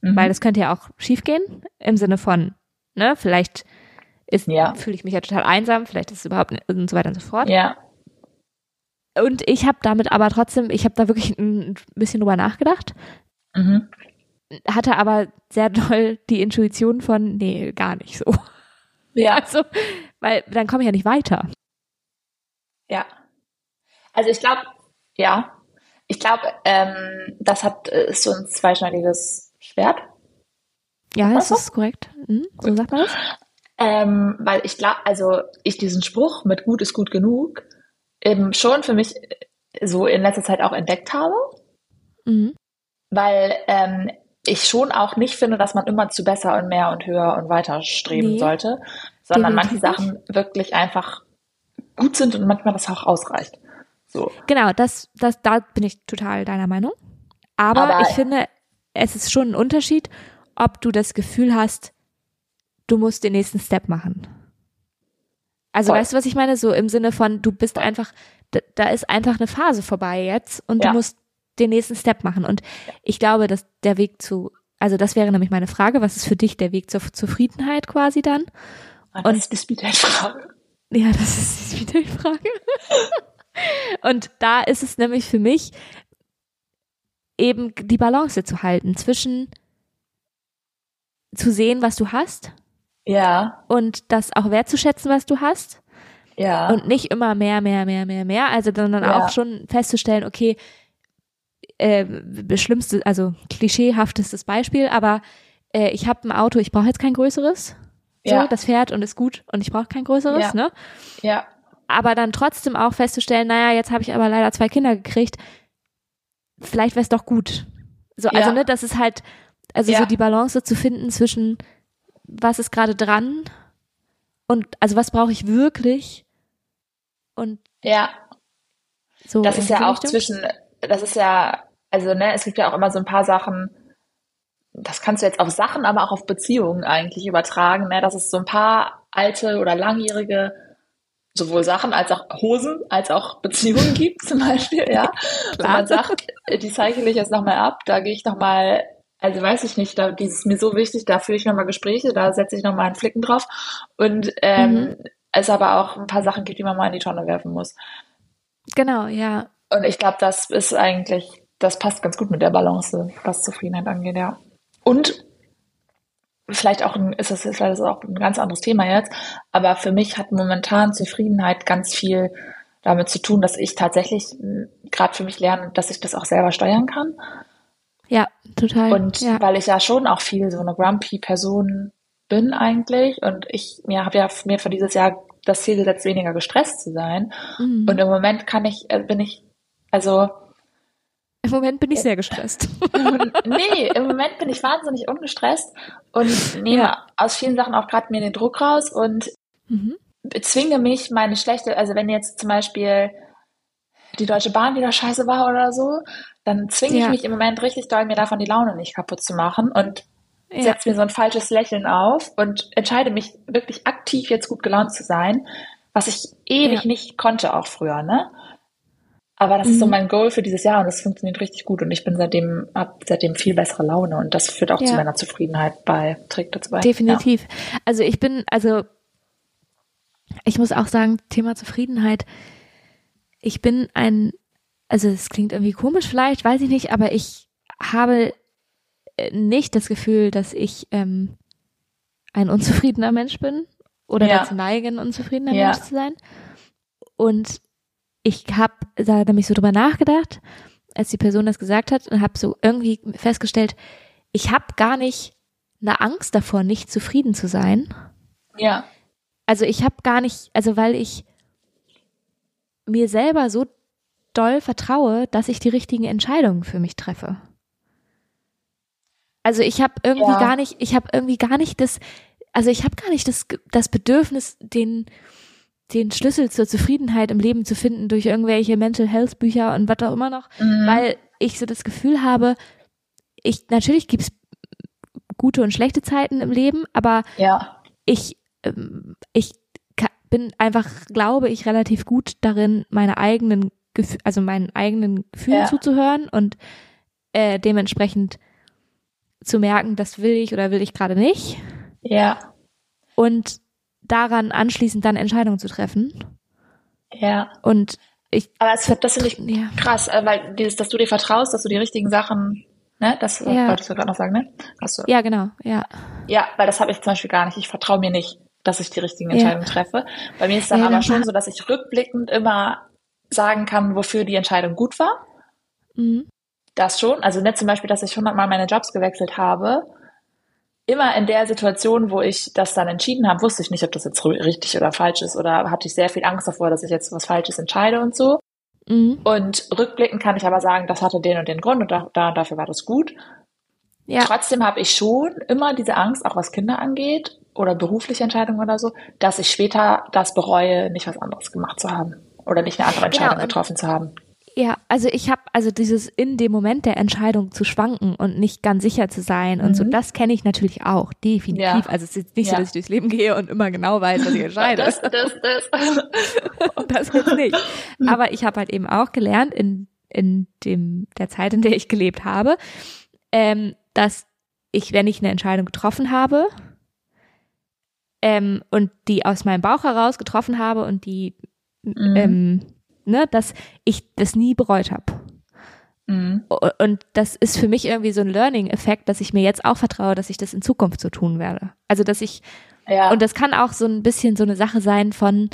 Mhm. Weil das könnte ja auch schiefgehen im Sinne von, ne, vielleicht ist, Ja. fühle ich mich ja total einsam, vielleicht ist es überhaupt nicht, und so weiter und so fort. ja, Und ich habe damit aber trotzdem, ich habe da wirklich ein bisschen drüber nachgedacht, mhm. hatte aber sehr doll die Intuition von, nee, gar nicht so. ja, Also, weil dann komme ich ja nicht weiter. ja. Also ich glaube, ja, ich glaube, ähm, das hat äh, ist so ein zweischneidiges Schwert, Ja, das ist korrekt. Hm, so sagt man das? ähm, weil ich glaube, also ich diesen Spruch mit gut ist gut genug eben schon für mich äh, so in letzter Zeit auch entdeckt habe, Mhm. weil ähm, ich schon auch nicht finde, dass man immer zu besser und mehr und höher und weiter streben Nee, sollte, sondern manche definitiv Sachen wirklich einfach gut sind und manchmal das auch ausreicht. So. Genau, das, das, da bin ich total deiner Meinung. Aber, Aber- ich finde, es ist schon ein Unterschied, ob du das Gefühl hast, du musst den nächsten Step machen. Also Voll. weißt du, was ich meine? So im Sinne von, du bist einfach, da, da ist einfach eine Phase vorbei jetzt und Ja. du musst den nächsten Step machen. Und ich glaube, dass der Weg zu, also das wäre nämlich meine Frage, was ist für dich der Weg zur Zufriedenheit quasi dann? Und das ist die Speedhead-Frage. Ja, das ist wieder die Frage. Und da ist es nämlich für mich eben die Balance zu halten zwischen zu sehen, was du hast Ja, und das auch wertzuschätzen, was du hast Ja. Und nicht immer mehr, mehr, mehr, mehr, mehr. Also sondern Ja. auch schon festzustellen, okay, äh, schlimmste, also klischeehaftestes Beispiel, aber äh, ich habe ein Auto, ich brauche jetzt kein größeres. So, Ja. das fährt und ist gut und ich brauche kein größeres, Ja. ne? ja. Aber dann trotzdem auch festzustellen, naja, jetzt habe ich aber leider zwei Kinder gekriegt. Vielleicht wäre es doch gut. So, also, Ja. ne, das ist halt, also Ja. so die Balance zu finden zwischen was ist gerade dran und also was brauche ich wirklich und Ja. so. Das ist ja auch Richtung. zwischen, das ist ja, also ne, es gibt ja auch immer so ein paar Sachen, das kannst du jetzt auf Sachen, aber auch auf Beziehungen eigentlich übertragen, ne, dass es so ein paar alte oder langjährige sowohl Sachen als auch Hosen als auch Beziehungen gibt zum Beispiel, ja. Wenn man sagt, die cycle ich jetzt nochmal ab, da gehe ich nochmal, also weiß ich nicht, da, dieses ist mir so wichtig, da führe ich nochmal Gespräche, da setze ich nochmal einen Flicken drauf und ähm, Mhm. es aber auch ein paar Sachen gibt, die man mal in die Tonne werfen muss. Genau, ja. Und ich glaube, das ist eigentlich, das passt ganz gut mit der Balance, was Zufriedenheit angeht, ja. Und vielleicht auch ein, ist das vielleicht ist das auch ein ganz anderes Thema jetzt, aber für mich hat momentan Zufriedenheit ganz viel damit zu tun, dass ich tatsächlich gerade für mich lerne, dass ich das auch selber steuern kann. Ja, total. Und ja. weil ich ja schon auch viel so eine grumpy Person bin eigentlich und ich mir habe ja mir für dieses Jahr das Ziel gesetzt, weniger gestresst zu sein. Mhm. Und im Moment kann ich, äh, bin ich, also Im Moment bin ich sehr gestresst. nee, im Moment bin ich wahnsinnig ungestresst und nehme Ja. aus vielen Sachen auch gerade mir den Druck raus und Mhm. zwinge mich, meine schlechte, also wenn jetzt zum Beispiel die Deutsche Bahn wieder scheiße war oder so, dann zwinge ich Ja. mich im Moment richtig doll, mir davon die Laune nicht kaputt zu machen und Ja. setze mir so ein falsches Lächeln auf und entscheide mich wirklich aktiv jetzt gut gelaunt zu sein, was ich ewig Ja. nicht konnte auch früher, ne? Aber das ist so Mhm. mein Goal für dieses Jahr und das funktioniert richtig gut und ich bin seitdem, hab seitdem viel bessere Laune und das führt auch zu meiner Zufriedenheit bei, trägt dazu bei. Definitiv. Also ich bin, also ich muss auch sagen, Thema Zufriedenheit. Ich bin ein, also es klingt irgendwie komisch vielleicht, weiß ich nicht, aber ich habe äh, nicht das Gefühl, dass ich ähm, ein unzufriedener Mensch bin oder Ja. dazu neige, ein unzufriedener Ja. Mensch zu sein. Und ich habe da nämlich so drüber nachgedacht, als die Person das gesagt hat und habe so irgendwie festgestellt, ich habe gar nicht eine Angst davor, nicht zufrieden zu sein. Ja. ja. Also ich habe gar nicht, also weil ich mir selber so doll vertraue, dass ich die richtigen Entscheidungen für mich treffe. Also ich habe irgendwie Ja. gar nicht, ich habe irgendwie gar nicht das, also ich habe gar nicht das, das Bedürfnis, den, den Schlüssel zur Zufriedenheit im Leben zu finden durch irgendwelche Mental Health Bücher und was auch immer noch, Mhm. weil ich so das Gefühl habe, ich natürlich gibt's gute und schlechte Zeiten im Leben, aber ja. ich, ähm, ich bin einfach, glaube ich, relativ gut darin, meine eigenen Gefühle, also meinen eigenen Gefühlen Ja. zuzuhören und äh, dementsprechend zu merken, das will ich oder will ich gerade nicht Ja. und daran anschließend dann Entscheidungen zu treffen. Ja. Und ich, Aber es, das finde ich ja, krass, äh, weil dieses, dass du dir vertraust, dass du die richtigen Sachen, ne, das Ja. wolltest du gerade noch sagen, ne? Hast du, ja, genau, ja. Ja, weil das habe ich zum Beispiel gar nicht. Ich vertraue mir nicht, dass ich die richtigen Ja. Entscheidungen treffe. Bei mir ist dann Ja, aber schon so, dass ich rückblickend immer sagen kann, wofür die Entscheidung gut war. Mhm. Das schon. Also nicht zum Beispiel, dass ich hundertmal meine Jobs gewechselt habe. Immer in der Situation, wo ich das dann entschieden habe, wusste ich nicht, ob das jetzt richtig oder falsch ist oder hatte ich sehr viel Angst davor, dass ich jetzt was Falsches entscheide und so. Mhm. Und rückblickend kann ich aber sagen, das hatte den und den Grund und da, da und dafür war das gut. Ja, Trotzdem habe ich schon immer diese Angst, auch was Kinder angeht oder berufliche Entscheidungen oder so, dass ich später das bereue, nicht was anderes gemacht zu haben oder nicht eine andere Entscheidung Genau, und- getroffen zu haben. Ja, also ich habe also dieses in dem Moment der Entscheidung zu schwanken und nicht ganz sicher zu sein und so, Mhm. das kenne ich natürlich auch, definitiv. Ja. Also es ist jetzt nicht so, Ja. dass ich durchs Leben gehe und immer genau weiß, was ich entscheide. Das, das, das. das jetzt nicht. Mhm. Aber ich habe halt eben auch gelernt in, in dem, der Zeit, in der ich gelebt habe, ähm, dass ich, wenn ich eine Entscheidung getroffen habe ähm, und die aus meinem Bauch heraus getroffen habe und die, Mhm. ähm, ne, dass ich das nie bereut habe. Mhm. Und das ist für mich irgendwie so ein Learning-Effekt, dass ich mir jetzt auch vertraue, dass ich das in Zukunft so tun werde. Also, dass ich, Ja. und das kann auch so ein bisschen so eine Sache sein von,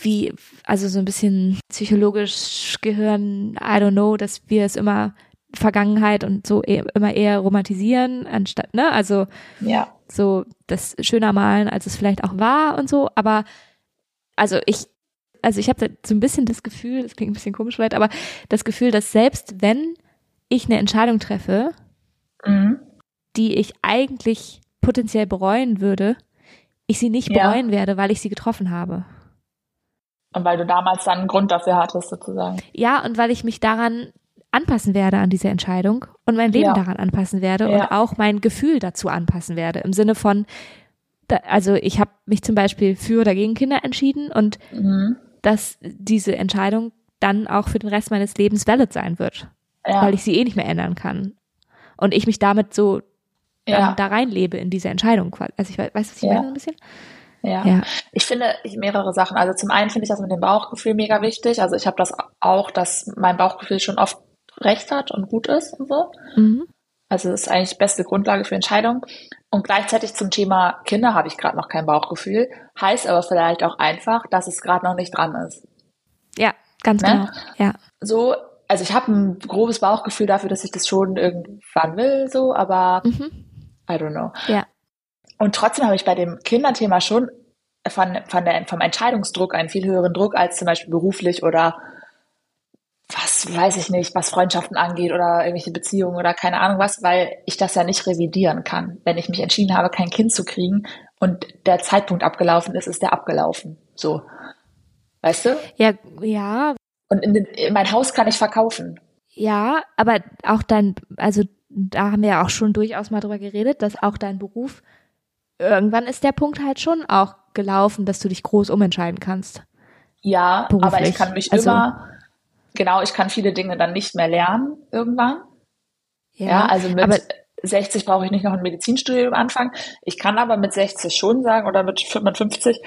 wie, also so ein bisschen psychologisch gehören, I don't know, dass wir es immer Vergangenheit und so e immer eher romantisieren, anstatt, ne, also Ja. so das schöner malen, als es vielleicht auch war und so, aber also ich, also ich habe so ein bisschen das Gefühl, das klingt ein bisschen komisch vielleicht, aber das Gefühl, dass selbst wenn ich eine Entscheidung treffe, Mhm. die ich eigentlich potenziell bereuen würde, ich sie nicht Ja. bereuen werde, weil ich sie getroffen habe. Und weil du damals dann einen Grund dafür hattest, sozusagen. Ja, und weil ich mich daran anpassen werde an diese Entscheidung und mein Leben Ja. daran anpassen werde Ja. und auch mein Gefühl dazu anpassen werde. Im Sinne von, da, also ich habe mich zum Beispiel für oder gegen Kinder entschieden und Mhm. dass diese Entscheidung dann auch für den Rest meines Lebens valid sein wird, Ja. weil ich sie eh nicht mehr ändern kann. Und ich mich damit so ja. da reinlebe in diese Entscheidung. Also ich weiß, was ich Ja. meine ein bisschen? Ja. Ja. Ich finde mehrere Sachen. Also zum einen finde ich das mit dem Bauchgefühl mega wichtig. Also ich habe das auch, dass mein Bauchgefühl schon oft recht hat und gut ist und so. Mhm. Also das ist eigentlich die beste Grundlage für Entscheidungen. Und gleichzeitig zum Thema Kinder habe ich gerade noch kein Bauchgefühl. Heißt aber vielleicht auch einfach, dass es gerade noch nicht dran ist. Ja, ganz Ne? genau. Ja. So, also ich habe ein grobes Bauchgefühl dafür, dass ich das schon irgendwann will, so, aber Mhm. I don't know. Ja. Und trotzdem habe ich bei dem Kinderthema schon von, von der, vom Entscheidungsdruck einen viel höheren Druck als zum Beispiel beruflich oder was weiß ich nicht, was Freundschaften angeht oder irgendwelche Beziehungen oder keine Ahnung was, weil ich das ja nicht revidieren kann. Wenn ich mich entschieden habe, kein Kind zu kriegen und der Zeitpunkt abgelaufen ist, ist der abgelaufen. So. Weißt du? Ja, ja, Und in den, in mein Haus kann ich verkaufen. ja, aber auch dein, also da haben wir ja auch schon durchaus mal drüber geredet, dass auch dein Beruf, irgendwann ist der Punkt halt schon auch gelaufen, dass du dich groß umentscheiden kannst. Ja, aber Beruflich. ich kann mich Also- immer, genau, ich kann viele Dinge dann nicht mehr lernen irgendwann. Ja, also mit aber 60 brauche ich nicht noch ein Medizinstudium anfangen. Ich kann aber mit 60 schon sagen oder mit 55,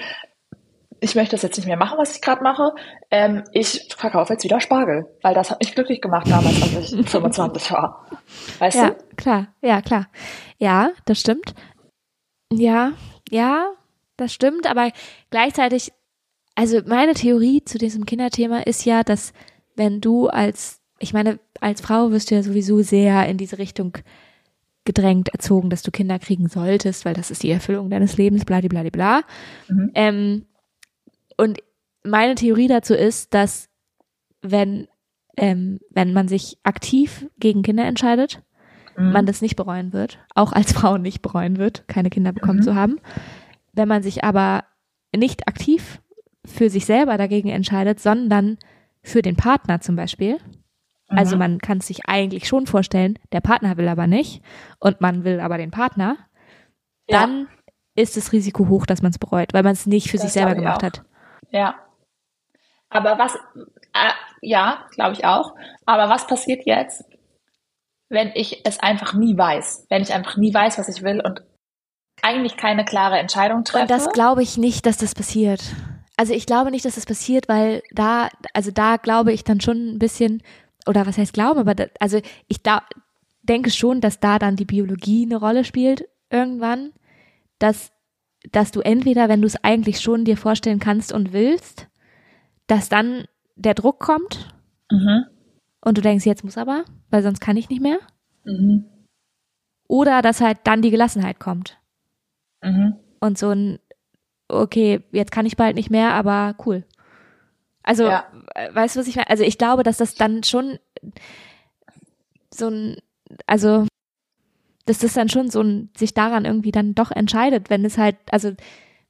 ich möchte das jetzt nicht mehr machen, was ich gerade mache. Ähm, ich verkaufe jetzt wieder Spargel, weil das hat mich glücklich gemacht damals, als ich 25 war. Weißt ja, du? klar, ja, klar. Ja, das stimmt. Ja, ja, das stimmt, aber gleichzeitig, also meine Theorie zu diesem Kinderthema ist ja, dass wenn du als, ich meine, als Frau wirst du ja sowieso sehr in diese Richtung gedrängt, erzogen, dass du Kinder kriegen solltest, weil das ist die Erfüllung deines Lebens, bla bla bla bla. Mhm. Ähm, und meine Theorie dazu ist, dass wenn, ähm, wenn man sich aktiv gegen Kinder entscheidet, Mhm. man das nicht bereuen wird, auch als Frau nicht bereuen wird, keine Kinder bekommen Mhm. zu haben. Wenn man sich aber nicht aktiv für sich selber dagegen entscheidet, sondern für den Partner zum Beispiel. Also Mhm. man kann es sich eigentlich schon vorstellen, der Partner will aber nicht und man will aber den Partner, Ja. dann ist das Risiko hoch, dass man es bereut, weil man es nicht für Das sich selber gemacht auch. hat. Ja. Aber was, äh, ja, glaube ich auch. Aber was passiert jetzt, wenn ich es einfach nie weiß? Wenn ich einfach nie weiß, was ich will und eigentlich keine klare Entscheidung treffe? Und das glaube ich nicht, dass das passiert. Also ich glaube nicht, dass das passiert, weil da, also da glaube ich dann schon ein bisschen, oder was heißt glauben, aber da, also ich da, denke schon, dass da dann die Biologie eine Rolle spielt irgendwann, dass, dass du entweder, wenn du es eigentlich schon dir vorstellen kannst und willst, dass dann der Druck kommt mhm. und du denkst, jetzt muss aber, weil sonst kann ich nicht mehr. Mhm. Oder dass halt dann die Gelassenheit kommt. Mhm. und so ein, okay, jetzt kann ich bald nicht mehr, aber cool. Also, Ja. äh, weißt du, was ich meine? Also ich glaube, dass das dann schon so ein, also, dass das dann schon so ein, sich daran irgendwie dann doch entscheidet, wenn es halt, also,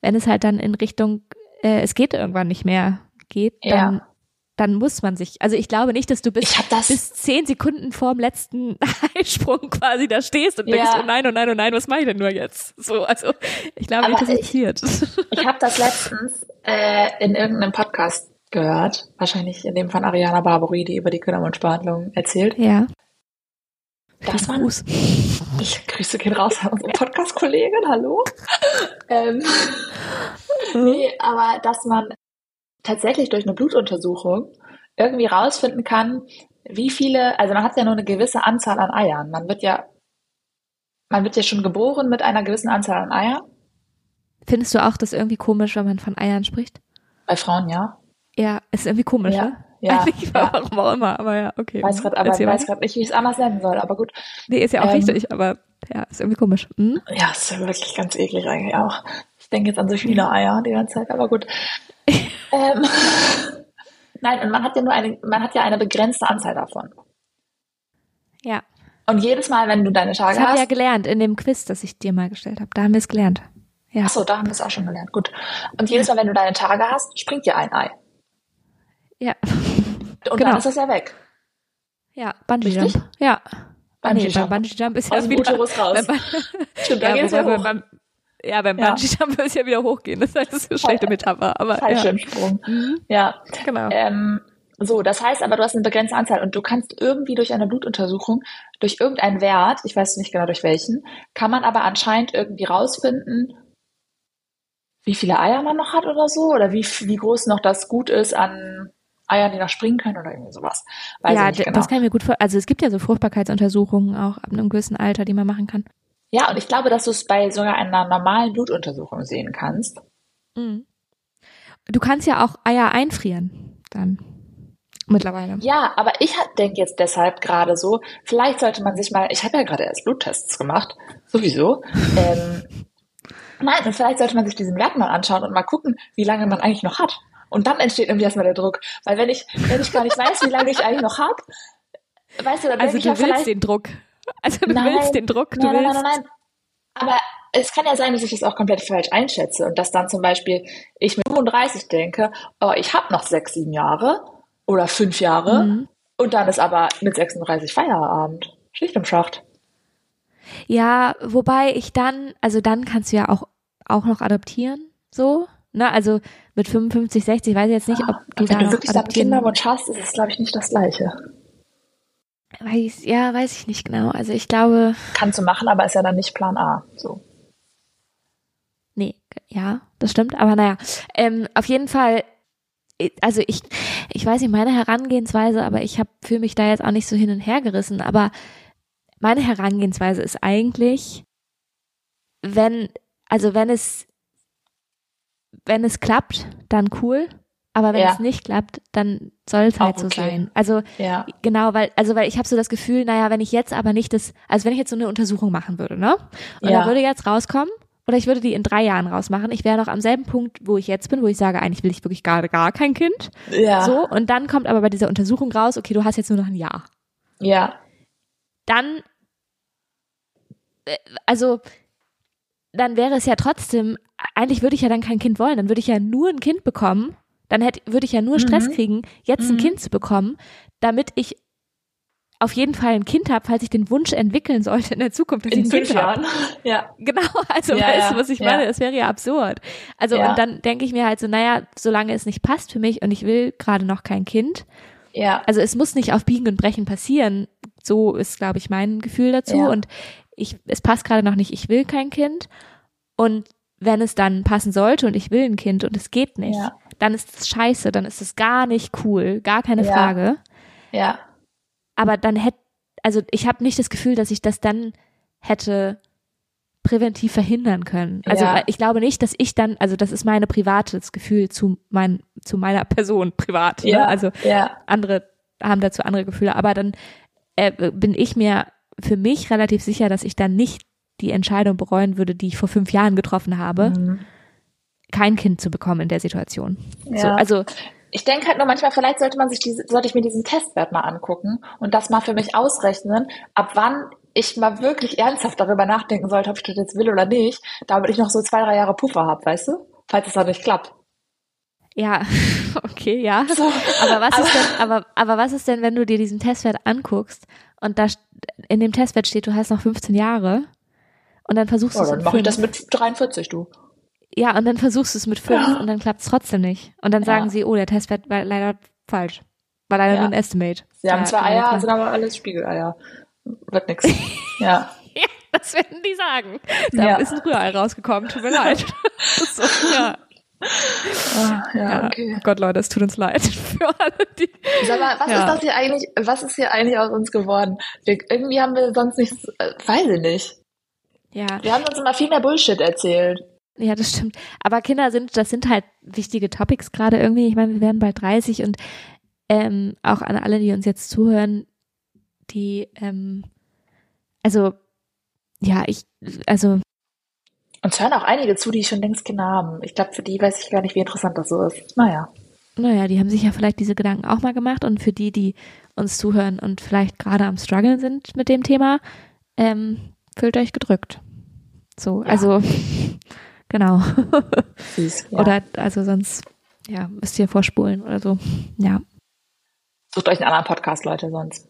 wenn es halt dann in Richtung, äh, es geht irgendwann nicht mehr geht, dann, Ja. Dann muss man sich, also ich glaube nicht, dass du bis, Ich das- bis zehn Sekunden vorm letzten Eisprung quasi da stehst und denkst, Ja. oh nein, oh nein, oh nein, was mache ich denn nur jetzt? So, also, ich glaube Aber nicht, dass es ich- passiert. Ich habe das letztens äh, in irgendeinem Podcast gehört, wahrscheinlich in dem von Ariana Barbori, die über die Kinderwunschbehandlung erzählt. Ja. Dass man, Gruß. ich grüße gehen raus an unsere Podcast-Kollegin, hallo. ähm, nee, aber dass man tatsächlich durch eine Blutuntersuchung irgendwie rausfinden kann, wie viele, also man hat ja nur eine gewisse Anzahl an Eiern. Man wird ja, man wird ja schon geboren mit einer gewissen Anzahl an Eiern. Findest du auch das irgendwie komisch, wenn man von Eiern spricht? Bei Frauen, ja. Ja, ist irgendwie komisch, Ja, ne? ja, Eigentlich ja. warum auch immer, aber ja, okay. Weiß gerade, aber weiß gerade nicht, wie ich es anders nennen soll, aber gut. Nee, ist ja auch ähm, richtig, aber ja, ist irgendwie komisch. Hm? Ja, ist ja wirklich ganz eklig eigentlich auch. Ich denke jetzt an so viele Eier die ganze Zeit, aber gut. Ähm, Nein, und man hat ja nur eine, man hat ja eine begrenzte Anzahl davon. Ja. Und jedes Mal, wenn du deine Das Tage haben wir ja hast, gelernt in dem Quiz, das ich dir mal gestellt habe. Da haben wir es gelernt. Ja. achso, da haben wir es auch schon gelernt, gut. Und jedes Mal, wenn du deine Tage hast, springt dir ein Ei. Ja. Und Genau. dann ist das ja weg. Ja, Bungee Richtig? Jump. Ja. Bungee Jump. Bungee Jump ist ja Aus dem wieder, raus. Stimmt, da ja, geht's ja hoch. beim, ja, beim Ja. Bungee Jump ist ja wieder hochgehen. Das heißt, das ist eine schlechte Metapher, aber ja. Fallschirmsprung. Mhm, Ja. genau. Ähm, so, das heißt aber, du hast eine begrenzte Anzahl und du kannst irgendwie durch eine Blutuntersuchung, durch irgendeinen Wert, ich weiß nicht genau durch welchen, kann man aber anscheinend irgendwie rausfinden, wie viele Eier man noch hat oder so, oder wie, wie groß noch das Gut ist an Eiern, die noch springen können oder irgendwie sowas. Weiß ja, genau. das kann ich mir gut vor. Also es gibt ja so Fruchtbarkeitsuntersuchungen auch ab einem gewissen Alter, die man machen kann. Ja, und ich glaube, dass du es bei sogar einer normalen Blutuntersuchung sehen kannst. Mhm. Du kannst ja auch Eier einfrieren dann mittlerweile. Ja, aber ich denke jetzt deshalb gerade so, vielleicht sollte man sich mal, ich habe ja gerade erst Bluttests gemacht, sowieso. Ähm, nein, und vielleicht sollte man sich diesen Wert mal anschauen und mal gucken, wie lange man eigentlich noch hat. Und dann entsteht irgendwie erstmal der Druck. Weil wenn ich, wenn ich gar nicht weiß, wie lange ich eigentlich noch habe, weißt du, dann Also denke ich du ja willst vielleicht, den Druck. Also du Nein, willst den Druck, du nein, nein, willst. nein, nein, nein. Aber es kann ja sein, dass ich das auch komplett falsch einschätze und dass dann zum Beispiel ich mit 35 denke, oh, ich habe noch sechs, sieben Jahre oder fünf Jahre Mhm. und dann ist aber mit 36 Feierabend. Schicht im Schacht. Ja, wobei ich dann, also dann kannst du ja auch, auch noch adoptieren, so. Ne, also mit 55, 60, weiß ich jetzt nicht, ob du Und da wenn du wirklich dann adoptieren Kinderwunsch hast, ist es, glaube ich, nicht das Gleiche. Weiß, Ja, weiß ich nicht genau. Also ich glaube, Kannst du machen, aber ist ja dann nicht Plan A. So. nee, ja, das stimmt. Aber naja, ähm, auf jeden Fall, äh, also ich, ich weiß nicht, meine Herangehensweise, aber ich habe für mich da jetzt auch nicht so hin und her gerissen. Aber meine Herangehensweise ist eigentlich, wenn, also wenn es, wenn es klappt, dann cool. Aber wenn Ja. es nicht klappt, dann soll es halt Auch so okay. sein. Also Ja. Genau, weil, also weil ich habe so das Gefühl, naja, wenn ich jetzt aber nicht das, also wenn ich jetzt so eine Untersuchung machen würde, ne? Und Ja. da würde jetzt rauskommen, oder ich würde die in drei Jahren rausmachen, ich wäre noch am selben Punkt, wo ich jetzt bin, wo ich sage, eigentlich will ich wirklich gerade gar kein Kind. Ja. So, und dann kommt aber bei dieser Untersuchung raus, okay, du hast jetzt nur noch ein Jahr. Ja. Dann, äh, also, dann wäre es ja trotzdem, eigentlich würde ich ja dann kein Kind wollen, dann würde ich ja nur ein Kind bekommen, dann hätte, würde ich ja nur Stress Mhm. kriegen, jetzt ein Mhm. Kind zu bekommen, damit ich auf jeden Fall ein Kind habe, falls ich den Wunsch entwickeln sollte in der Zukunft, dass In ich ein Kind habe. Ja. Genau, also Ja, weißt ja, du, was ich ja. meine? Das wäre ja absurd. Also Ja. und dann denke ich mir halt so, naja, solange es nicht passt für mich und ich will gerade noch kein Kind, Ja. also es muss nicht auf Biegen und Brechen passieren. So ist, glaube ich, mein Gefühl dazu. Ja. Und ich, es passt gerade noch nicht, ich will kein Kind. Und wenn es dann passen sollte und ich will ein Kind und es geht nicht, Ja. dann ist es scheiße, dann ist es gar nicht cool, gar keine Ja. Frage. Ja. Aber dann hätte, also ich habe nicht das Gefühl, dass ich das dann hätte präventiv verhindern können. Also Ja. ich glaube nicht, dass ich dann, also das ist meine privates Gefühl zu mein, zu meiner Person privat. Ja. Ne? Also Ja. andere haben dazu andere Gefühle, aber dann äh, bin ich mir für mich relativ sicher, dass ich dann nicht die Entscheidung bereuen würde, die ich vor fünf Jahren getroffen habe, Mhm. kein Kind zu bekommen in der Situation. Ja. So, also Ich denke halt nur manchmal, vielleicht sollte man sich diese, sollte ich mir diesen Testwert mal angucken und das mal für mich ausrechnen, ab wann ich mal wirklich ernsthaft darüber nachdenken sollte, ob ich das jetzt will oder nicht, damit ich noch so zwei, drei Jahre Puffer habe, weißt du? Falls es dann nicht klappt. ja, okay, ja. So. Aber was ist denn, aber, aber was ist denn, wenn du dir diesen Testwert anguckst und da in dem Testwert steht, du hast noch 15 Jahre und dann versuchst du Ja, es dann mit mache ich fünf. das mit 43, du. Ja, und dann versuchst du es mit fünf und dann klappt es trotzdem nicht. Und dann Ja. sagen sie, oh, der Testwert war leider falsch. War leider Ja. nur ein Estimate. Sie haben Ja, zwei Eier, sind aber alles Spiegeleier. Wird nix. ja. Ja, das werden die sagen. Da Ja. ist ein Rührei rausgekommen, tut mir leid. so, ja. Ah, ja, ja. okay. Oh Gott, Leute, es tut uns leid für alle, die. Sag mal, was Ja. ist das hier eigentlich, was ist hier eigentlich aus uns geworden? Wir, irgendwie haben wir sonst nichts, äh, weiß ich nicht. Ja. Wir haben uns immer viel mehr Bullshit erzählt. Ja, das stimmt. Aber Kinder sind, das sind halt wichtige Topics gerade irgendwie. Ich meine, wir werden bald 30 und ähm, auch an alle, die uns jetzt zuhören, die, ähm, also, ja, ich, also. Uns hören auch einige zu, die schon längst Kinder haben. Ich glaube, für die weiß ich gar nicht, wie interessant das so ist. Naja. Naja, die haben sich ja vielleicht diese Gedanken auch mal gemacht und für die, die uns zuhören und vielleicht gerade am Struggle sind mit dem Thema, ähm, fühlt euch gedrückt. So, ja. also genau. Süß, ja. Oder also sonst, ja, müsst ihr vorspulen oder so. Ja. Sucht euch einen anderen Podcast, Leute, sonst.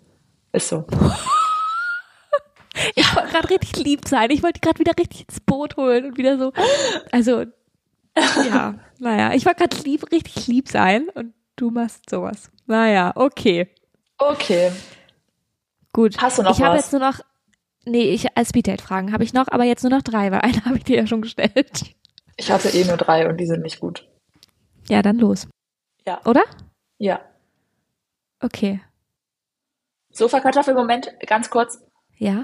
Ist so. ich wollte gerade richtig lieb sein. Ich wollte gerade wieder richtig ins Boot holen und wieder so. Also, ja, naja, ich wollte gerade lieb, richtig lieb sein und du machst sowas. Naja, okay. Okay. Gut. Hast du noch ich was? Ich habe jetzt nur noch Nee, ich als Speeddate-Fragen habe ich noch, aber jetzt nur noch drei, weil eine habe ich dir ja schon gestellt. Ich hatte eh nur drei und die sind nicht gut. Ja, dann los. Ja. Oder? Ja. Okay. Sofakartoffelmoment, ganz kurz. Ja.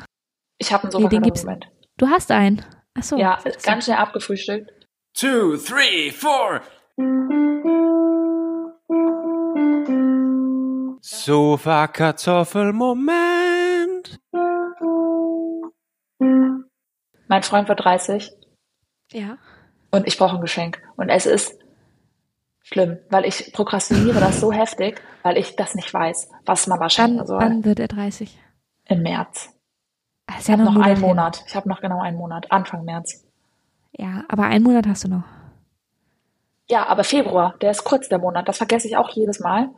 Ich habe einen Sofakartoffelmoment. Nee, du hast einen. Ach so. Ja, ganz schnell abgefrühstückt. Two, three, four. Sofakartoffelmoment. Mein Freund wird 30. Ja. Und ich brauche ein Geschenk. Und es ist schlimm, weil ich prokrastiniere das so heftig, weil ich das nicht weiß, was man da schenken soll. Wann wird er 30? Im März. Das ist ja ich habe noch, noch einen Monat. Ich habe noch genau einen Monat. Anfang März. Ja, aber einen Monat hast du noch. Ja, aber Februar, der ist kurz der Monat. Das vergesse ich auch jedes Mal.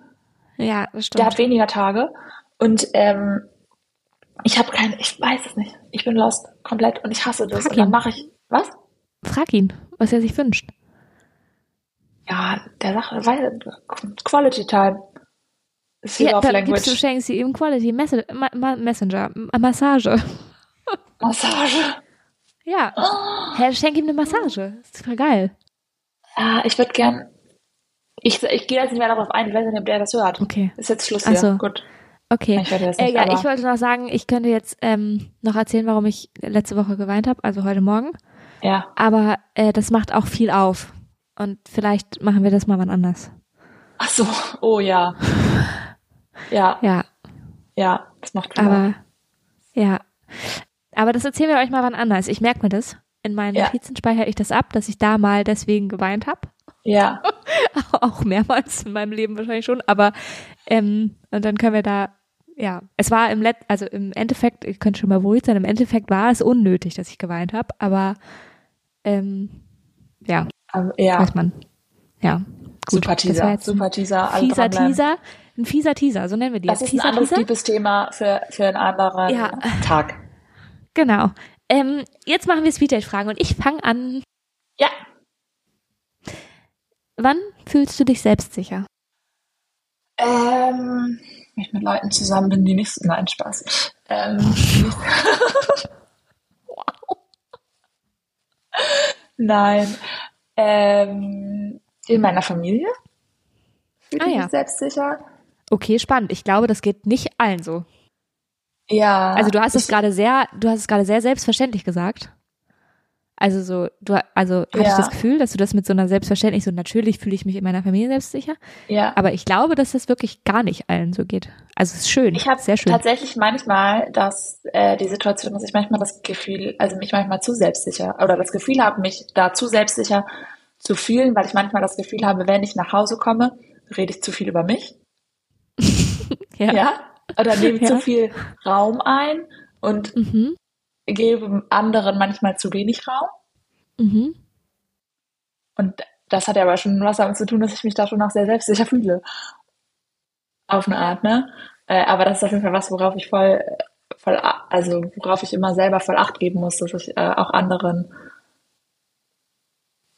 Ja, das stimmt. Der hat weniger Tage. Und ähm, ich habe keine, ich weiß es nicht. Ich bin lost komplett und ich hasse das. Frag und dann mache ich, was? Frag ihn, was er sich wünscht. Ja, der Sache, weil, Quality Time. Ist ja, dann Language. gibst du schenkst ihm Quality Message, Ma Ma Messenger, Massage. Massage. Ja. Oh. Hey, schenk ihm eine Massage. Das ist voll geil. Ja, ich würde gern. Ich, ich gehe jetzt nicht mehr darauf ein, ich weiß nicht, ob der das hört. Okay. Ist jetzt Schluss hier. So. Gut. Okay. Ich, nicht, äh, ja, ich wollte noch sagen, ich könnte jetzt ähm, noch erzählen, warum ich letzte Woche geweint habe, also heute Morgen. Ja. Aber äh, das macht auch viel auf. Und vielleicht machen wir das mal wann anders. Ach so, oh ja. Ja. Ja. Ja, das macht viel Aber, auf. ja. Aber das erzählen wir euch mal wann anders. Ich merke mir das. In meinen ja. Notizen speichere ich das ab, dass ich da mal deswegen geweint habe. Ja. auch mehrmals in meinem Leben wahrscheinlich schon. Aber ähm, und dann können wir da ja, es war im Let also im Endeffekt, ich könnte schon mal beruhigt sein, im Endeffekt war es unnötig, dass ich geweint habe, aber ähm, ja, um, ja. weiß man. Ja. Gut, super Teaser, super Teaser. Fieser Teaser, ein fieser Teaser, so nennen wir die. Das ist ein anderes Liebesthema für, für einen anderen ja. Tag. Genau. Ähm, jetzt machen wir Speeddate-Fragen und ich fange an. Ja. Wann fühlst du dich selbstsicher? Ähm, wenn ich mit Leuten zusammen bin, die nicht. Nein, Spaß. Ähm, wow. Nein. Ähm, in meiner Familie. Fühle ah, ich ja. mich selbstsicher. Okay, spannend. Ich glaube, das geht nicht allen so. Ja. Also du hast es gerade sehr, du hast es gerade sehr selbstverständlich gesagt. Also so, du, also hatte ja. ich das Gefühl, dass du das mit so einer Selbstverständlich, so natürlich fühle ich mich in meiner Familie selbstsicher. Ja. Aber ich glaube, dass das wirklich gar nicht allen so geht. Also es ist schön. Ich habe tatsächlich manchmal, dass äh, die Situation, dass ich manchmal das Gefühl, also mich manchmal zu selbstsicher oder das Gefühl habe, mich da zu selbstsicher zu fühlen, weil ich manchmal das Gefühl habe, wenn ich nach Hause komme, rede ich zu viel über mich. ja. ja. Oder nehme ja. zu viel Raum ein und mhm gebe anderen manchmal zu wenig Raum. Mhm. Und das hat ja aber schon was damit zu tun, dass ich mich da schon noch sehr selbstsicher fühle. Auf eine Art, ne? Äh, aber das ist auf jeden Fall was, worauf ich voll, voll, also worauf ich immer selber voll Acht geben muss, dass ich äh, auch anderen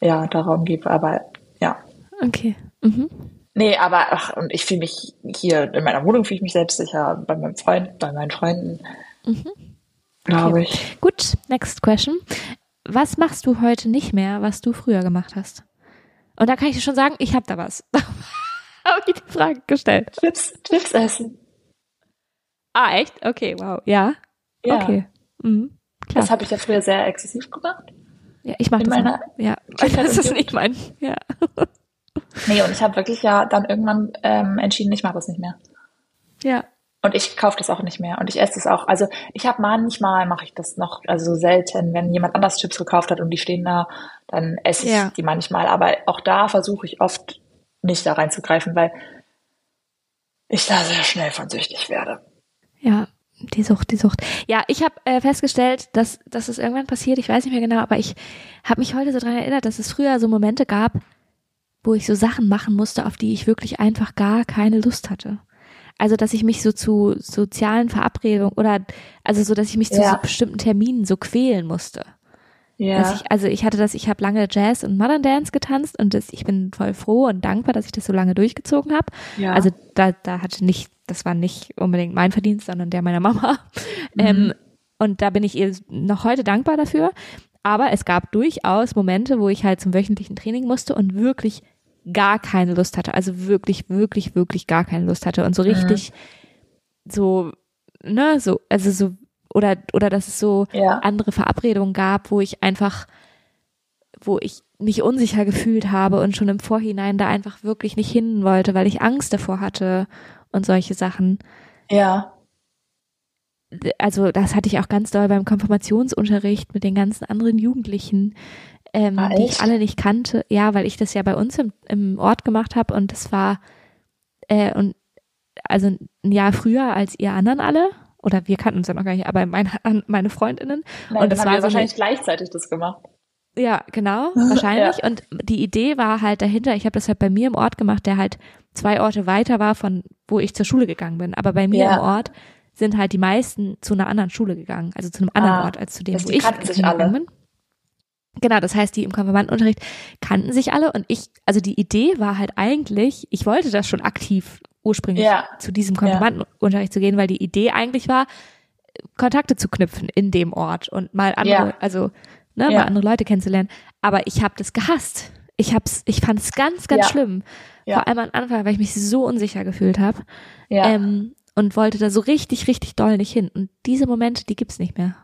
ja, da Raum gebe. Aber ja. Okay. Mhm. Nee, aber ach, und ich fühle mich hier in meiner Wohnung fühle ich mich selbstsicher, bei meinem Freund, bei meinen Freunden. Mhm glaube okay. ich. Gut, next question. Was machst du heute nicht mehr, was du früher gemacht hast? Und da kann ich dir schon sagen, ich habe da was. habe ich die Frage gestellt. Chips, Chips essen. Ah, echt? Okay, wow. Ja. ja. Okay. Mhm. Klar. Das habe ich ja früher sehr exzessiv gemacht. Ja, ich mache das meiner. Ja, das ist nicht mein. Ja. Nee, und ich habe wirklich ja dann irgendwann ähm, entschieden, ich mache das nicht mehr. Ja. Und ich kaufe das auch nicht mehr. Und ich esse das auch. Also ich habe manchmal mache ich das noch, also selten, wenn jemand anders Chips gekauft hat und die stehen da, dann esse ich Ja. die manchmal. Aber auch da versuche ich oft nicht da reinzugreifen, weil ich da sehr schnell von süchtig werde. Ja, die Sucht, die Sucht. Ja, ich habe äh, festgestellt, dass, dass es irgendwann passiert, ich weiß nicht mehr genau, aber ich habe mich heute so dran erinnert, dass es früher so Momente gab, wo ich so Sachen machen musste, auf die ich wirklich einfach gar keine Lust hatte. Also, dass ich mich so zu sozialen Verabredungen oder also so, dass ich mich zu Ja. so bestimmten Terminen so quälen musste. Ja. Ich, also ich hatte das, ich habe lange Jazz und Modern Dance getanzt und das, ich bin voll froh und dankbar, dass ich das so lange durchgezogen habe. ja. Also da, da hatte nicht, das war nicht unbedingt mein Verdienst, sondern der meiner Mama. Ähm, und da bin ich ihr noch heute dankbar dafür. Aber es gab durchaus Momente, wo ich halt zum wöchentlichen Training musste und wirklich gar keine Lust hatte. Also wirklich, wirklich, wirklich gar keine Lust hatte. Und so richtig so, ne, so, also so, oder, oder dass es so Ja. andere Verabredungen gab, wo ich einfach, wo ich mich unsicher gefühlt habe und schon im Vorhinein da einfach wirklich nicht hin wollte, weil ich Angst davor hatte und solche Sachen. ja. Also das hatte ich auch ganz doll beim Konfirmationsunterricht mit den ganzen anderen Jugendlichen, ähm, Ah, die ich alle nicht kannte. Ja, weil ich das ja bei uns im, im Ort gemacht habe und das war äh, und also ein Jahr früher als ihr anderen alle. Oder wir kannten uns ja noch gar nicht, aber meine, meine Freundinnen. Nein, und das dann war haben wir so eine, wahrscheinlich gleichzeitig das gemacht. Ja, genau, wahrscheinlich. Und die Idee war halt dahinter, ich habe das halt bei mir im Ort gemacht, der halt zwei Orte weiter war von wo ich zur Schule gegangen bin. Aber bei mir Ja. im Ort sind halt die meisten zu einer anderen Schule gegangen, also zu einem anderen Ah, Ort als zu dem, wo ich alle. bin. Genau, das heißt, die im Konfirmandenunterricht kannten sich alle und ich, also die Idee war halt eigentlich, ich wollte das schon aktiv ursprünglich Ja. zu diesem Konfirmandenunterricht zu gehen, weil die Idee eigentlich war, Kontakte zu knüpfen in dem Ort und mal andere, Ja. also ne, Ja. mal andere Leute kennenzulernen. Aber ich habe das gehasst. Ich hab's, ich fand es ganz, ganz Ja. schlimm. Ja. Vor allem am Anfang, weil ich mich so unsicher gefühlt habe Ja. ähm, und wollte da so richtig, richtig doll nicht hin. Und diese Momente, die gibt's nicht mehr.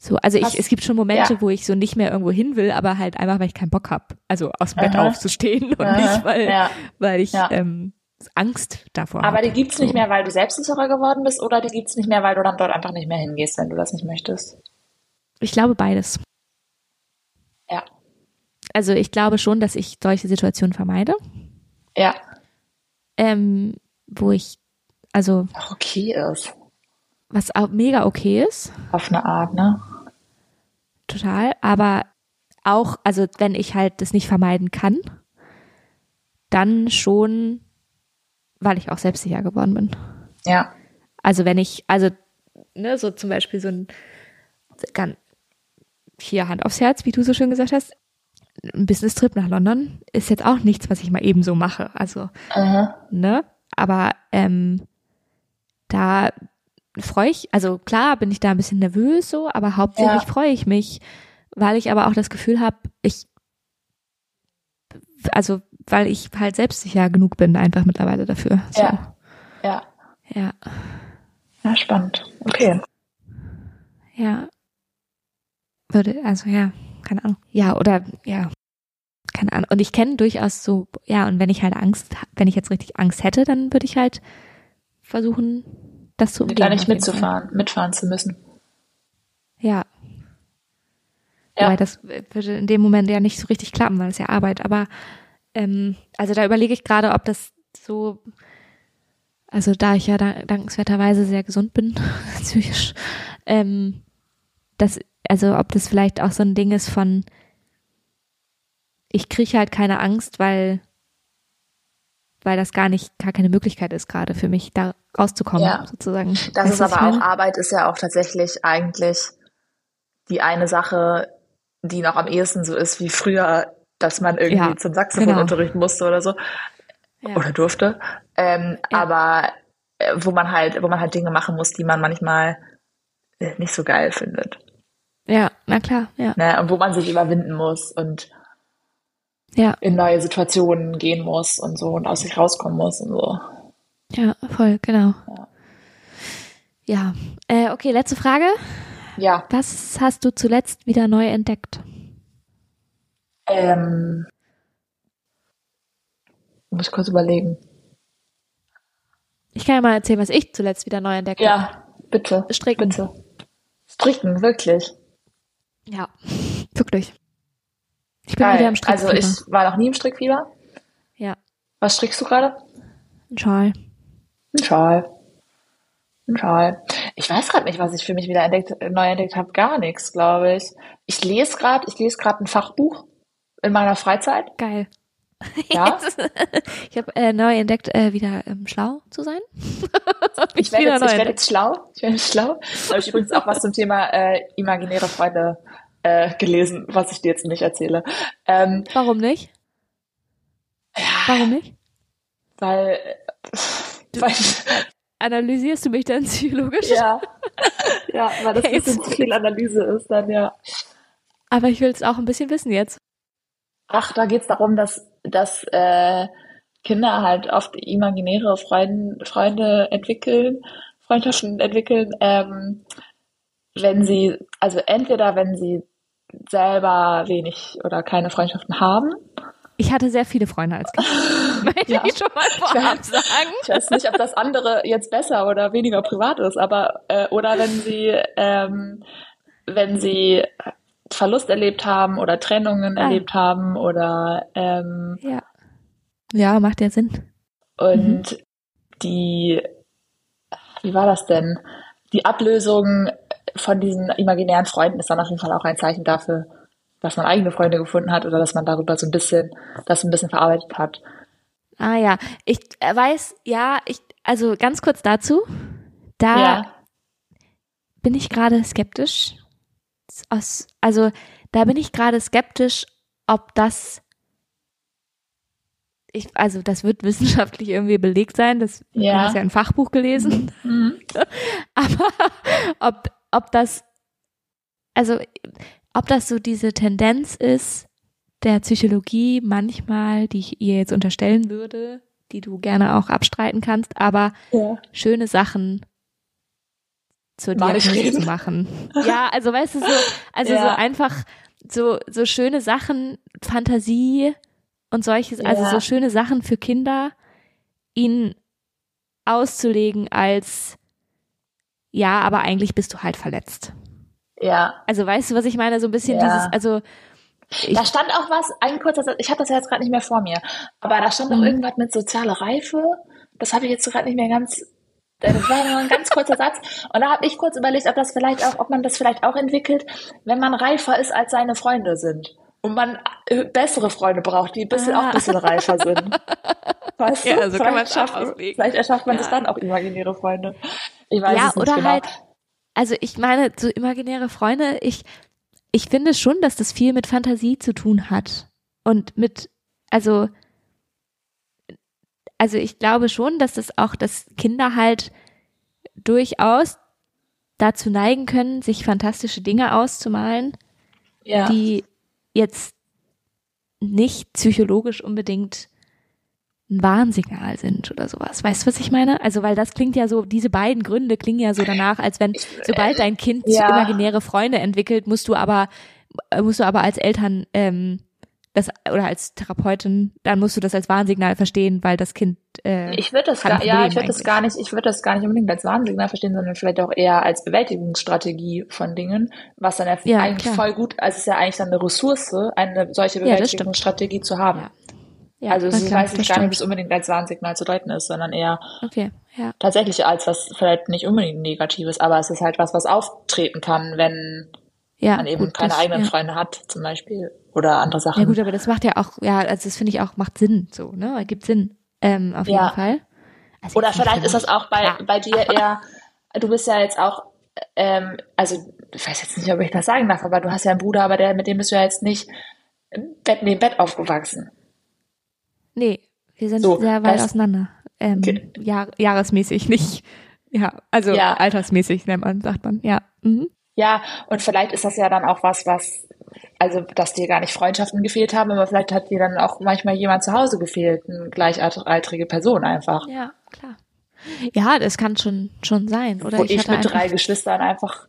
So, also ich, es gibt schon Momente, ja. wo ich so nicht mehr irgendwo hin will, aber halt einfach, weil ich keinen Bock hab. Also aus dem Bett Aha. aufzustehen und Aha. nicht, weil, ja. weil ich Ja. ähm, Angst davor Aber hab. die gibt's nicht So. mehr, weil du selbstsicherer geworden bist oder die gibt's nicht mehr, weil du dann dort einfach nicht mehr hingehst, wenn du das nicht möchtest. Ich glaube beides. Ja. Also ich glaube schon, dass ich solche Situationen vermeide, Ja. ähm, wo ich, also Auch okay ist. was auch mega okay ist, Auf eine Art, ne? Total, aber auch, also wenn ich halt das nicht vermeiden kann, dann schon, weil ich auch selbstsicher geworden bin. Ja. Also wenn ich, also, ne, so zum Beispiel so ein, ganz, hier Hand aufs Herz, wie du so schön gesagt hast, ein Business-Trip nach London ist jetzt auch nichts, was ich mal eben so mache. Also, Aha. ne, aber ähm, da freue ich, also klar bin ich da ein bisschen nervös so, aber hauptsächlich Ja. freue ich mich, weil ich aber auch das Gefühl habe, ich, also weil ich halt selbstsicher genug bin einfach mittlerweile dafür. So. Ja. Ja. Ja. Ja, spannend. Okay. Ja. Würde, also ja, keine Ahnung. Ja, oder ja, keine Ahnung. Und ich kenne durchaus so, ja, und wenn ich halt Angst, wenn ich jetzt richtig Angst hätte, dann würde ich halt versuchen, das zu umgehen. Da nicht mitzufahren, mitfahren zu müssen. Ja. Ja. Wobei das würde in dem Moment ja nicht so richtig klappen, weil es ja Arbeit. Aber ähm, also da überlege ich gerade, ob das so, also da ich ja da, dankenswerterweise sehr gesund bin, psychisch, ähm, das, also ob das vielleicht auch so ein Ding ist von, ich kriege halt keine Angst, weil weil das gar nicht, gar keine Möglichkeit ist gerade für mich, da rauszukommen, Ja. sozusagen. Das Weißt ist aber auch? Arbeit ist ja auch tatsächlich eigentlich die eine Sache, die noch am ehesten so ist wie früher, dass man irgendwie Ja, zum Saxophonunterricht musste oder so. Ja. Oder durfte. Ähm. Aber äh, wo man halt, wo man halt Dinge machen muss, die man manchmal äh, nicht so geil findet. Ja, na klar, ja. Ne? Und wo man sich überwinden muss und Ja, in neue Situationen gehen muss und so und aus sich rauskommen muss und so. ja, voll, genau. Ja. Ja, äh, okay, letzte Frage. Ja, Was hast du zuletzt wieder neu entdeckt? Ähm, muss ich kurz überlegen. Ich kann ja mal erzählen, was ich zuletzt wieder neu entdeckt habe. Ja, bitte. Stricken. Bitte. Stricken, wirklich. Ja, wirklich. Ich bin Geil. wieder im Strickfieber. Also ich war noch nie im Strickfieber. ja, Was strickst du gerade? ein Schal. Ein Schal. Ein Schal. Ich weiß gerade nicht, was ich für mich wieder entdeckt, neu entdeckt habe. Gar nichts, glaube ich. Ich lese gerade, ich lese gerade ein Fachbuch in meiner Freizeit. Geil. Ja. ich habe äh, neu entdeckt, äh, wieder ähm, schlau zu sein. Ich werde jetzt, ich entdeckt. jetzt schlau. Ich werde jetzt schlau. Da habe ich übrigens auch was zum Thema äh, imaginäre Freunde äh, gelesen, was ich dir jetzt nicht erzähle. Ähm, Warum nicht? Warum nicht? weil, weil Analysierst du mich dann psychologisch? ja, ja, weil das ein Hey, bisschen zu viel Analyse ist, dann ja. Aber ich will es auch ein bisschen wissen jetzt. Ach, da geht's darum, dass, dass äh, Kinder halt oft imaginäre Freund, Freunde entwickeln, Freundschaften entwickeln, ähm, wenn sie, also entweder wenn sie selber wenig oder keine Freundschaften haben. Ich hatte sehr viele Freunde als Kind. Möchte Ja. ich schon mal vorab weiß. sagen. Ich weiß nicht, ob das andere jetzt besser oder weniger privat ist, aber äh, oder wenn sie ähm, wenn sie Verlust erlebt haben oder Trennungen Ah. erlebt haben oder ähm, Ja. Ja, macht ja Sinn. Und die, wie war das denn? Die Ablösung von diesen imaginären Freunden ist dann auf jeden Fall auch ein Zeichen dafür, dass man eigene Freunde gefunden hat oder dass man darüber so ein bisschen, das ein bisschen verarbeitet hat. Ah ja, ich äh, weiß, ja, ich, also ganz kurz dazu, da Ja, bin ich gerade skeptisch. Aus, also da bin ich gerade skeptisch, ob das, ich, also das wird wissenschaftlich irgendwie belegt sein. Das, Ja. Du hast ja ein Fachbuch gelesen. Mhm. Aber ob, ob das, also ob das so diese Tendenz ist der Psychologie manchmal, die ich ihr jetzt unterstellen würde, die du gerne auch abstreiten kannst, aber ja. schöne Sachen zur Diagnose zu machen. Ja, also weißt du so, also Ja. so einfach so so schöne Sachen, Fantasie und solches, also Ja. so schöne Sachen für Kinder, ihnen auszulegen als ja, aber eigentlich bist du halt verletzt. ja. Also weißt du, was ich meine? So ein bisschen Ja. dieses, also Da stand auch was, ein kurzer Satz, ich habe das ja jetzt gerade nicht mehr vor mir, aber da stand auch Mhm. irgendwas mit sozialer Reife. Das habe ich jetzt gerade nicht mehr ganz. äh, Das war nur ein ganz kurzer Satz. Und da habe ich kurz überlegt, ob das vielleicht auch, ob man das vielleicht auch entwickelt, wenn man reifer ist, als seine Freunde sind. Und man äh, bessere Freunde braucht, die ein bisschen, Ah. auch ein bisschen reifer sind. Weißt du? Ja, so kann vielleicht, man's auch schafft, auslegen. vielleicht erschafft man Ja. sich dann auch imaginäre Freunde. Ich weiß ja, es nicht oder genau. halt, also ich meine, so imaginäre Freunde, ich, ich finde schon, dass das viel mit Fantasie zu tun hat. Und mit, also, also ich glaube schon, dass das auch, dass Kinder halt durchaus dazu neigen können, sich fantastische Dinge auszumalen, ja. die jetzt nicht psychologisch unbedingt ein Warnsignal sind oder sowas. Weißt du, was ich meine? Also, weil das klingt ja so, diese beiden Gründe klingen ja so danach, als wenn, sobald dein Kind ja. imaginäre Freunde entwickelt, musst du aber, äh, musst du aber als Eltern, ähm, das, oder als Therapeutin, dann musst du das als Warnsignal verstehen, weil das Kind, äh, Ich würde das gar, ja, ich würde das gar nicht, ich würde das gar nicht unbedingt als Warnsignal verstehen, sondern vielleicht auch eher als Bewältigungsstrategie von Dingen, was dann ja, Ja, eigentlich klar. voll gut, also es ist ja eigentlich dann eine Ressource, eine solche Ja. Bewältigungsstrategie zu haben. Ja. Ja, also es klar, weiß ich gar nicht, ob es unbedingt als Warnsignal zu deuten ist, sondern eher Okay, ja. tatsächlich als was vielleicht nicht unbedingt Negatives, aber es ist halt was, was auftreten kann, wenn Ja, man eben gut, keine das, eigenen ja. Freunde hat, zum Beispiel, oder andere Sachen. Ja gut, aber das macht ja auch, ja, also das finde ich auch, macht Sinn so, ne? Gibt Sinn, ähm, auf jeden Fall. Also Oder vielleicht ist das auch bei, bei dir eher, du bist ja jetzt auch, ähm, also ich weiß jetzt nicht, ob ich das sagen darf, aber du hast ja einen Bruder, aber der, mit dem bist du ja jetzt nicht Bett neben Bett aufgewachsen. Nee, wir sind So, sehr weit auseinander. Ähm, Okay. Jahr, jahresmäßig nicht. Ja, also Ja. altersmäßig nennt man, sagt man, ja. Mhm. Ja, und vielleicht ist das ja dann auch was, was, also, dass dir gar nicht Freundschaften gefehlt haben, aber vielleicht hat dir dann auch manchmal jemand zu Hause gefehlt, eine gleichaltrige Person einfach. Ja, klar. Ja, das kann schon, schon sein. Oder wo ich, ich, mit drei Geschwistern einfach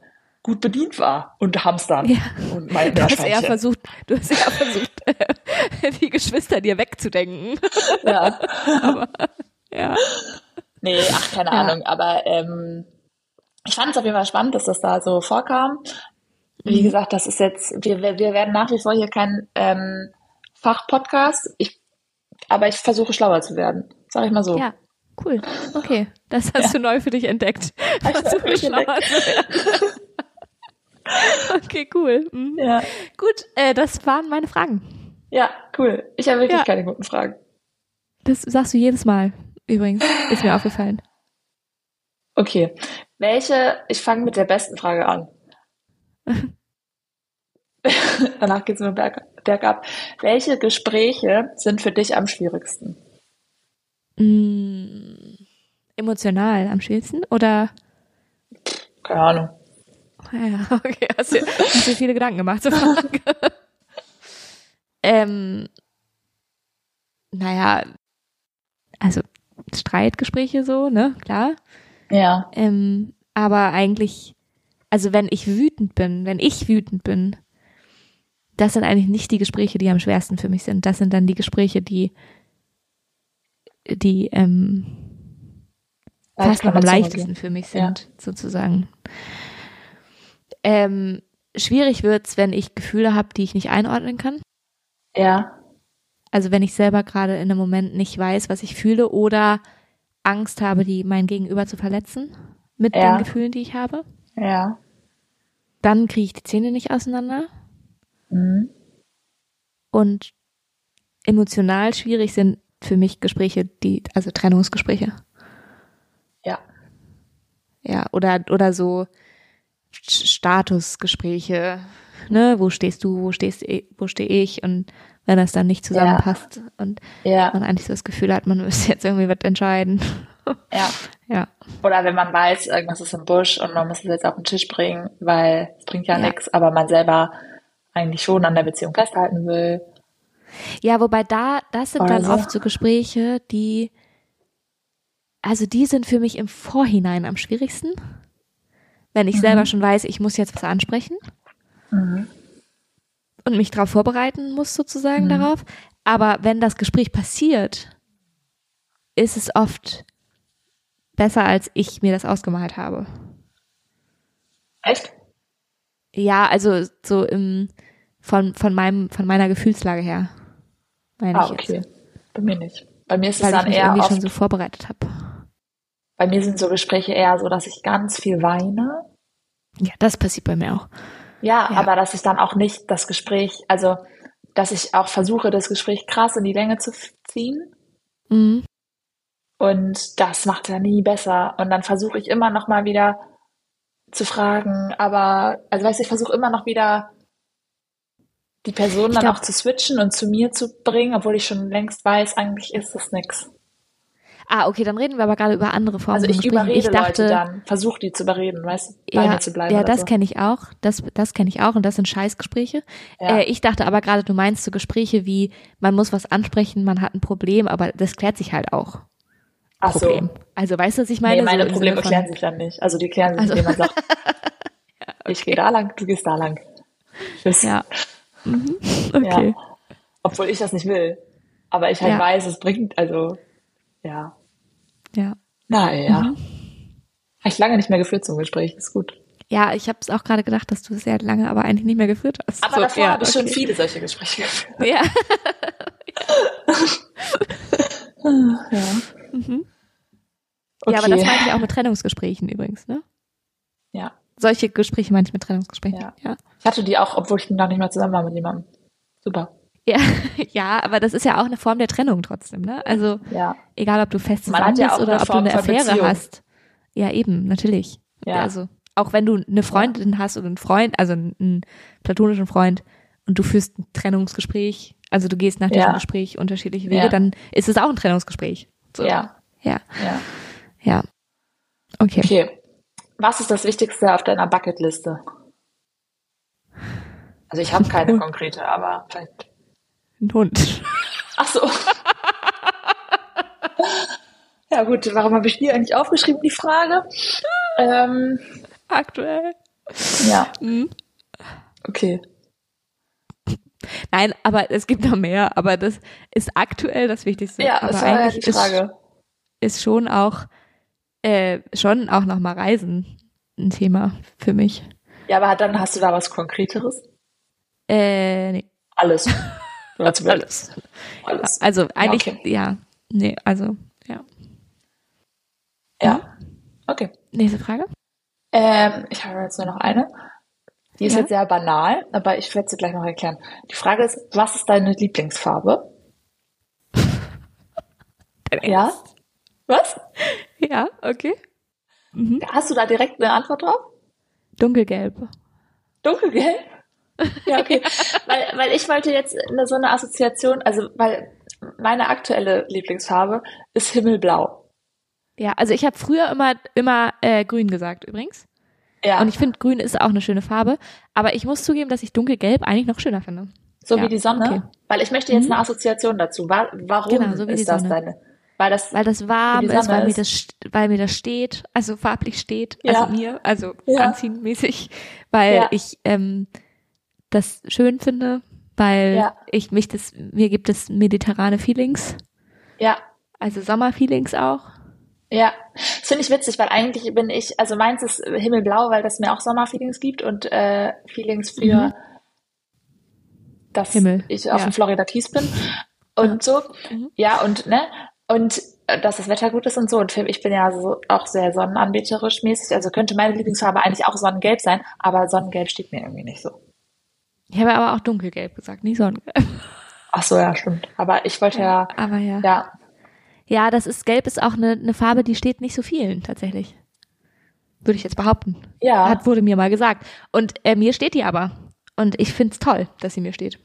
gut bedient war und Hamstern Ja. und mein Du hast eher versucht, du hast eher versucht, die Geschwister dir wegzudenken. Ja. Aber ja. Nee, ach, keine Ja. Ahnung. Aber ähm, ich fand es auf jeden Fall spannend, dass das da so vorkam. Wie Mhm. gesagt, das ist jetzt, wir, wir werden nach wie vor hier kein ähm, Fachpodcast. Ich, aber ich versuche schlauer zu werden. Sag ich mal so. Ja, cool. Okay, das hast du neu für dich entdeckt. Versuche schlauer entdeckt. zu werden. Okay, cool. Mhm. Ja, Gut, äh, das waren meine Fragen. ja cool. Ich habe wirklich Ja. keine guten Fragen. Das sagst du jedes Mal. Übrigens, ist mir aufgefallen. Okay. Welche, ich fange mit der besten Frage an. Danach geht's nur berg, bergab. Welche Gespräche sind für dich am schwierigsten? Mm, emotional am schwierigsten oder? Keine Ahnung. Ja, okay, hast du, hast du viele Gedanken gemacht zur Frage. ähm, naja, also Streitgespräche so, ne, klar. Ja. Ähm, aber eigentlich, also wenn ich wütend bin, wenn ich wütend bin, das sind eigentlich nicht die Gespräche, die am schwersten für mich sind. Das sind dann die Gespräche, die, die ähm, fast noch am leichtesten für mich sind, sozusagen. Ähm, schwierig wird's, wenn ich Gefühle habe, die ich nicht einordnen kann. Ja. Also wenn ich selber gerade in einem Moment nicht weiß, was ich fühle oder Angst habe, die mein Gegenüber zu verletzen mit Ja. den Gefühlen, die ich habe, Ja. dann kriege ich die Zähne nicht auseinander. Mhm. Und emotional schwierig sind für mich Gespräche, die, also Trennungsgespräche. Ja. Ja, oder, oder so Statusgespräche, ne, wo stehst du, wo stehst, wo stehe ich und wenn das dann nicht zusammenpasst und Ja. man eigentlich so das Gefühl hat, man müsste jetzt irgendwie was entscheiden. Ja. Ja, Oder wenn man weiß, irgendwas ist im Busch und man muss es jetzt auf den Tisch bringen, weil es bringt ja, Ja. nichts, aber man selber eigentlich schon an der Beziehung festhalten will. Ja, wobei da, das sind Oder dann so. oft so Gespräche, die, also die sind für mich im Vorhinein am schwierigsten. Wenn ich selber schon weiß, ich muss jetzt was ansprechen Mhm. und mich darauf vorbereiten muss sozusagen Mhm. darauf. Aber wenn das Gespräch passiert, ist es oft besser, als ich mir das ausgemalt habe. Echt? Ja, also so im, von, von meinem, von meiner Gefühlslage her. Ah, ich jetzt. okay. Bei mir nicht. Bei mir ist es Weil ich dann mich eher irgendwie oft, schon so vorbereitet habe. Bei mir sind so Gespräche eher so, dass ich ganz viel weine. Ja, das passiert bei mir auch. Ja, Ja. aber dass ich dann auch nicht das Gespräch, also, dass ich auch versuche, das Gespräch krass in die Länge zu ziehen. Mhm. Und das macht ja nie besser. Und dann versuche ich immer noch mal wieder zu fragen, aber, also weißt du, ich versuche immer noch wieder die Person Ich dann glaub- auch zu switchen und zu mir zu bringen, obwohl ich schon längst weiß, eigentlich ist das nix. Ah, okay, dann reden wir aber gerade über andere Formen Also ich überrede ich dachte, Leute dann, versuche die zu überreden, weißt du, bei ja, mir zu bleiben ja, das so. kenne ich auch. Das, das kenne ich auch und das sind Scheißgespräche. Ja. Äh, ich dachte aber gerade, du meinst so Gespräche wie, man muss was ansprechen, man hat ein Problem, aber das klärt sich halt auch. Ach so. Problem. Also weißt du, was ich meine? Nee, meine so Probleme von- klären sich dann nicht. Also die klären sich, Also- indem man sagt, ich gehe da lang, du gehst da lang. Tschüss. Ja. Mhm. Okay. Ja. Obwohl ich das nicht will. Aber ich halt Ja. weiß, es bringt, also, ja. Ja. Na ja. Mhm. Habe ich lange nicht mehr geführt zum Gespräch, ist gut. Ja, ich habe es auch gerade gedacht, dass du es sehr lange, aber eigentlich nicht mehr geführt hast. Aber So, davor ja, habe ich schon okay. viele solche Gespräche geführt. Ja. Ja. Mhm. Okay. Ja, aber das meinte ich auch mit Trennungsgesprächen übrigens, ne? Ja. Solche Gespräche meine ich mit Trennungsgesprächen. Ja. Ja. Ich hatte die auch, obwohl ich noch nicht mal zusammen war mit jemandem. Super. Ja, ja, aber das ist ja auch eine Form der Trennung trotzdem, ne? Also Ja. egal, ob du fest zusammen ja bist auch oder ob du eine Affäre Beziehung. hast. Ja, eben, natürlich. Ja. Also auch wenn du eine Freundin hast oder einen Freund, also einen, einen platonischen Freund und du führst ein Trennungsgespräch, also du gehst nach diesem Ja. Gespräch unterschiedliche Wege, Ja. dann ist es auch ein Trennungsgespräch. So. Ja. Ja, Ja. ja. Okay. Okay. Was ist das Wichtigste auf deiner Bucketliste? Also ich habe keine konkrete, aber vielleicht. Ein Hund. Ach so. ja gut, warum habe ich die eigentlich aufgeschrieben, die Frage? Ähm, Aktuell. ja, Mhm. okay. Nein, aber es gibt noch mehr, aber das ist aktuell das Wichtigste. Ja, aber das war ja eigentlich die Frage. Ist, ist schon auch, äh, schon auch nochmal Reisen ein Thema für mich. Ja, aber dann hast du da was Konkreteres? Äh, nee. Alles. Alles. Alles. Alles. Also eigentlich, Okay. ja. Nee, also, ja. Ja. Okay. Nächste Frage. Ähm, ich habe jetzt nur noch eine. Die ist Ja. jetzt sehr banal, aber ich werde sie gleich noch erklären. Die Frage ist, was ist deine Lieblingsfarbe? Ja? Was? Ja, okay. Hast du da direkt eine Antwort drauf? Dunkelgelb. Dunkelgelb? Ja, okay. weil, weil ich wollte jetzt eine, so eine Assoziation, also weil meine aktuelle Lieblingsfarbe ist Himmelblau. Ja, also ich habe früher immer, immer äh, grün gesagt übrigens. Ja, Und ich finde, grün ist auch eine schöne Farbe. Aber ich muss zugeben, dass ich dunkelgelb eigentlich noch schöner finde. so ja, wie die Sonne. okay. Weil ich möchte jetzt Mhm. eine Assoziation dazu. Wa- Warum Genau, so wie die ist das Sonne. deine? Weil das, Weil das warm ist, weil mir, ist. das, st- weil mir das steht, also farblich steht, Ja. also mir, also Ja. anziehenmäßig, weil Ja. ich ähm, das schön finde, weil Ja. ich mich das, mir gibt es mediterrane Feelings, ja, also Sommerfeelings auch. Ja, das finde ich witzig, weil eigentlich bin ich, also meins ist himmelblau, weil das mir auch Sommerfeelings gibt und äh, Feelings für, Mhm. dass Himmel, ich auf ja. dem Florida Keys bin und so. Mhm. Ja, und ne, und äh, dass das Wetter gut ist und so. Und für, ich bin ja so auch sehr sonnenanbeterisch mäßig, also könnte meine Lieblingsfarbe eigentlich auch Sonnengelb sein, aber Sonnengelb steht mir irgendwie nicht so. Ich habe aber auch dunkelgelb gesagt, nicht sonnengelb. Ach so, ja, stimmt. Aber ich wollte ja, Aber ja. ja, Ja, das ist, gelb ist auch eine, eine Farbe, die steht nicht so vielen, tatsächlich. Würde ich jetzt behaupten. ja, Hat, wurde mir mal gesagt. Und äh, mir steht die aber. Und ich find's toll, dass sie mir steht.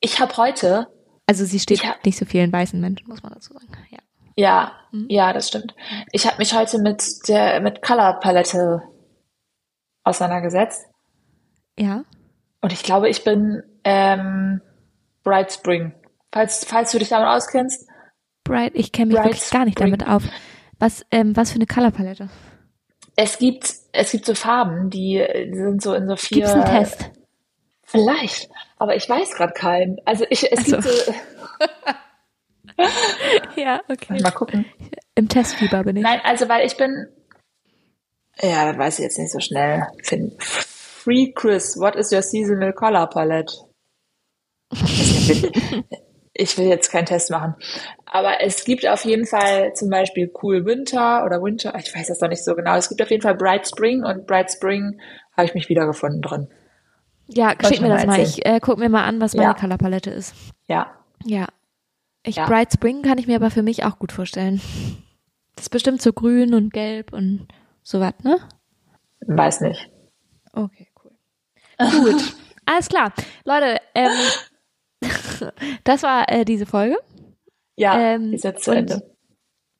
ich habe heute Also sie steht hab- nicht so vielen weißen Menschen, muss man dazu sagen. Ja. Ja, Mhm. ja, das stimmt. Ich habe mich heute mit der mit Color Palette auseinandergesetzt Ja. Und ich glaube, ich bin ähm, Bright Spring. Falls falls du dich damit auskennst, Bright, ich kenne mich Bright wirklich gar nicht Spring. damit auf. Was, ähm, was für eine Colorpalette? es gibt es gibt so Farben, die, sind so in so vier. Gibt's einen Test? Vielleicht, aber ich weiß gerade keinen. Also ich es Ach so. gibt so. Ja, okay. Mal gucken. Im Testfieber bin ich. Nein, also weil ich bin. Ja, das weiß ich jetzt nicht so schnell. Fin- Free Chris, what is your seasonal color palette? Ich will jetzt keinen Test machen. Aber es gibt auf jeden Fall zum Beispiel Cool Winter oder Winter, ich weiß das noch nicht so genau. Es gibt auf jeden Fall Bright Spring und Bright Spring habe ich mich wiedergefunden drin. Ja, schick mir das mal erzählen. Ich äh, guck mir mal an, was meine Ja. Colorpalette ist. Ja. Ja. Ich, Ja. Bright Spring kann ich mir aber für mich auch gut vorstellen. Das ist bestimmt so grün und gelb und sowas, ne? Weiß nicht. Okay. Gut. Alles klar. Leute, ähm, das war äh, diese Folge. Ja, Ähm, ist jetzt zu Ende.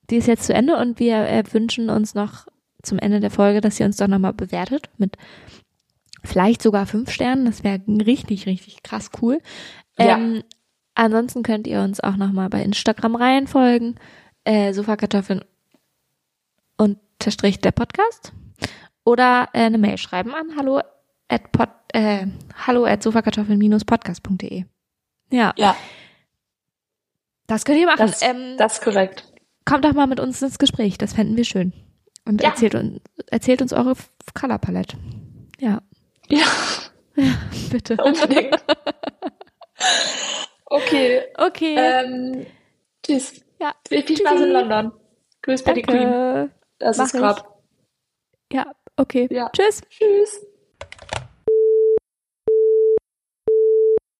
Die ist jetzt zu Ende und wir äh, wünschen uns noch zum Ende der Folge, dass ihr uns doch nochmal bewertet mit vielleicht sogar fünf Sternen. Das wäre richtig, richtig krass cool. Ja. Ähm, ansonsten könnt ihr uns auch nochmal bei Instagram reinfolgen. Äh, Sofakartoffeln unterstrich der Podcast. Oder äh, eine Mail schreiben an hallo at, pod, äh, hallo at sofakartoffeln-podcast.de. Ja, Ja, das könnt ihr machen. das, ähm, das ist korrekt. kommt doch mal mit uns ins Gespräch. Das fänden wir schön. Und Ja. erzählt, uns, erzählt uns eure Color Palette. Ja, Ja, bitte. unbedingt. okay. Okay. Ähm, tschüss. ja, Viel, viel Spaß in London. Grüß bei die Queen. Das Mach ist gerade. Ja, okay. Ja. Tschüss. Tschüss.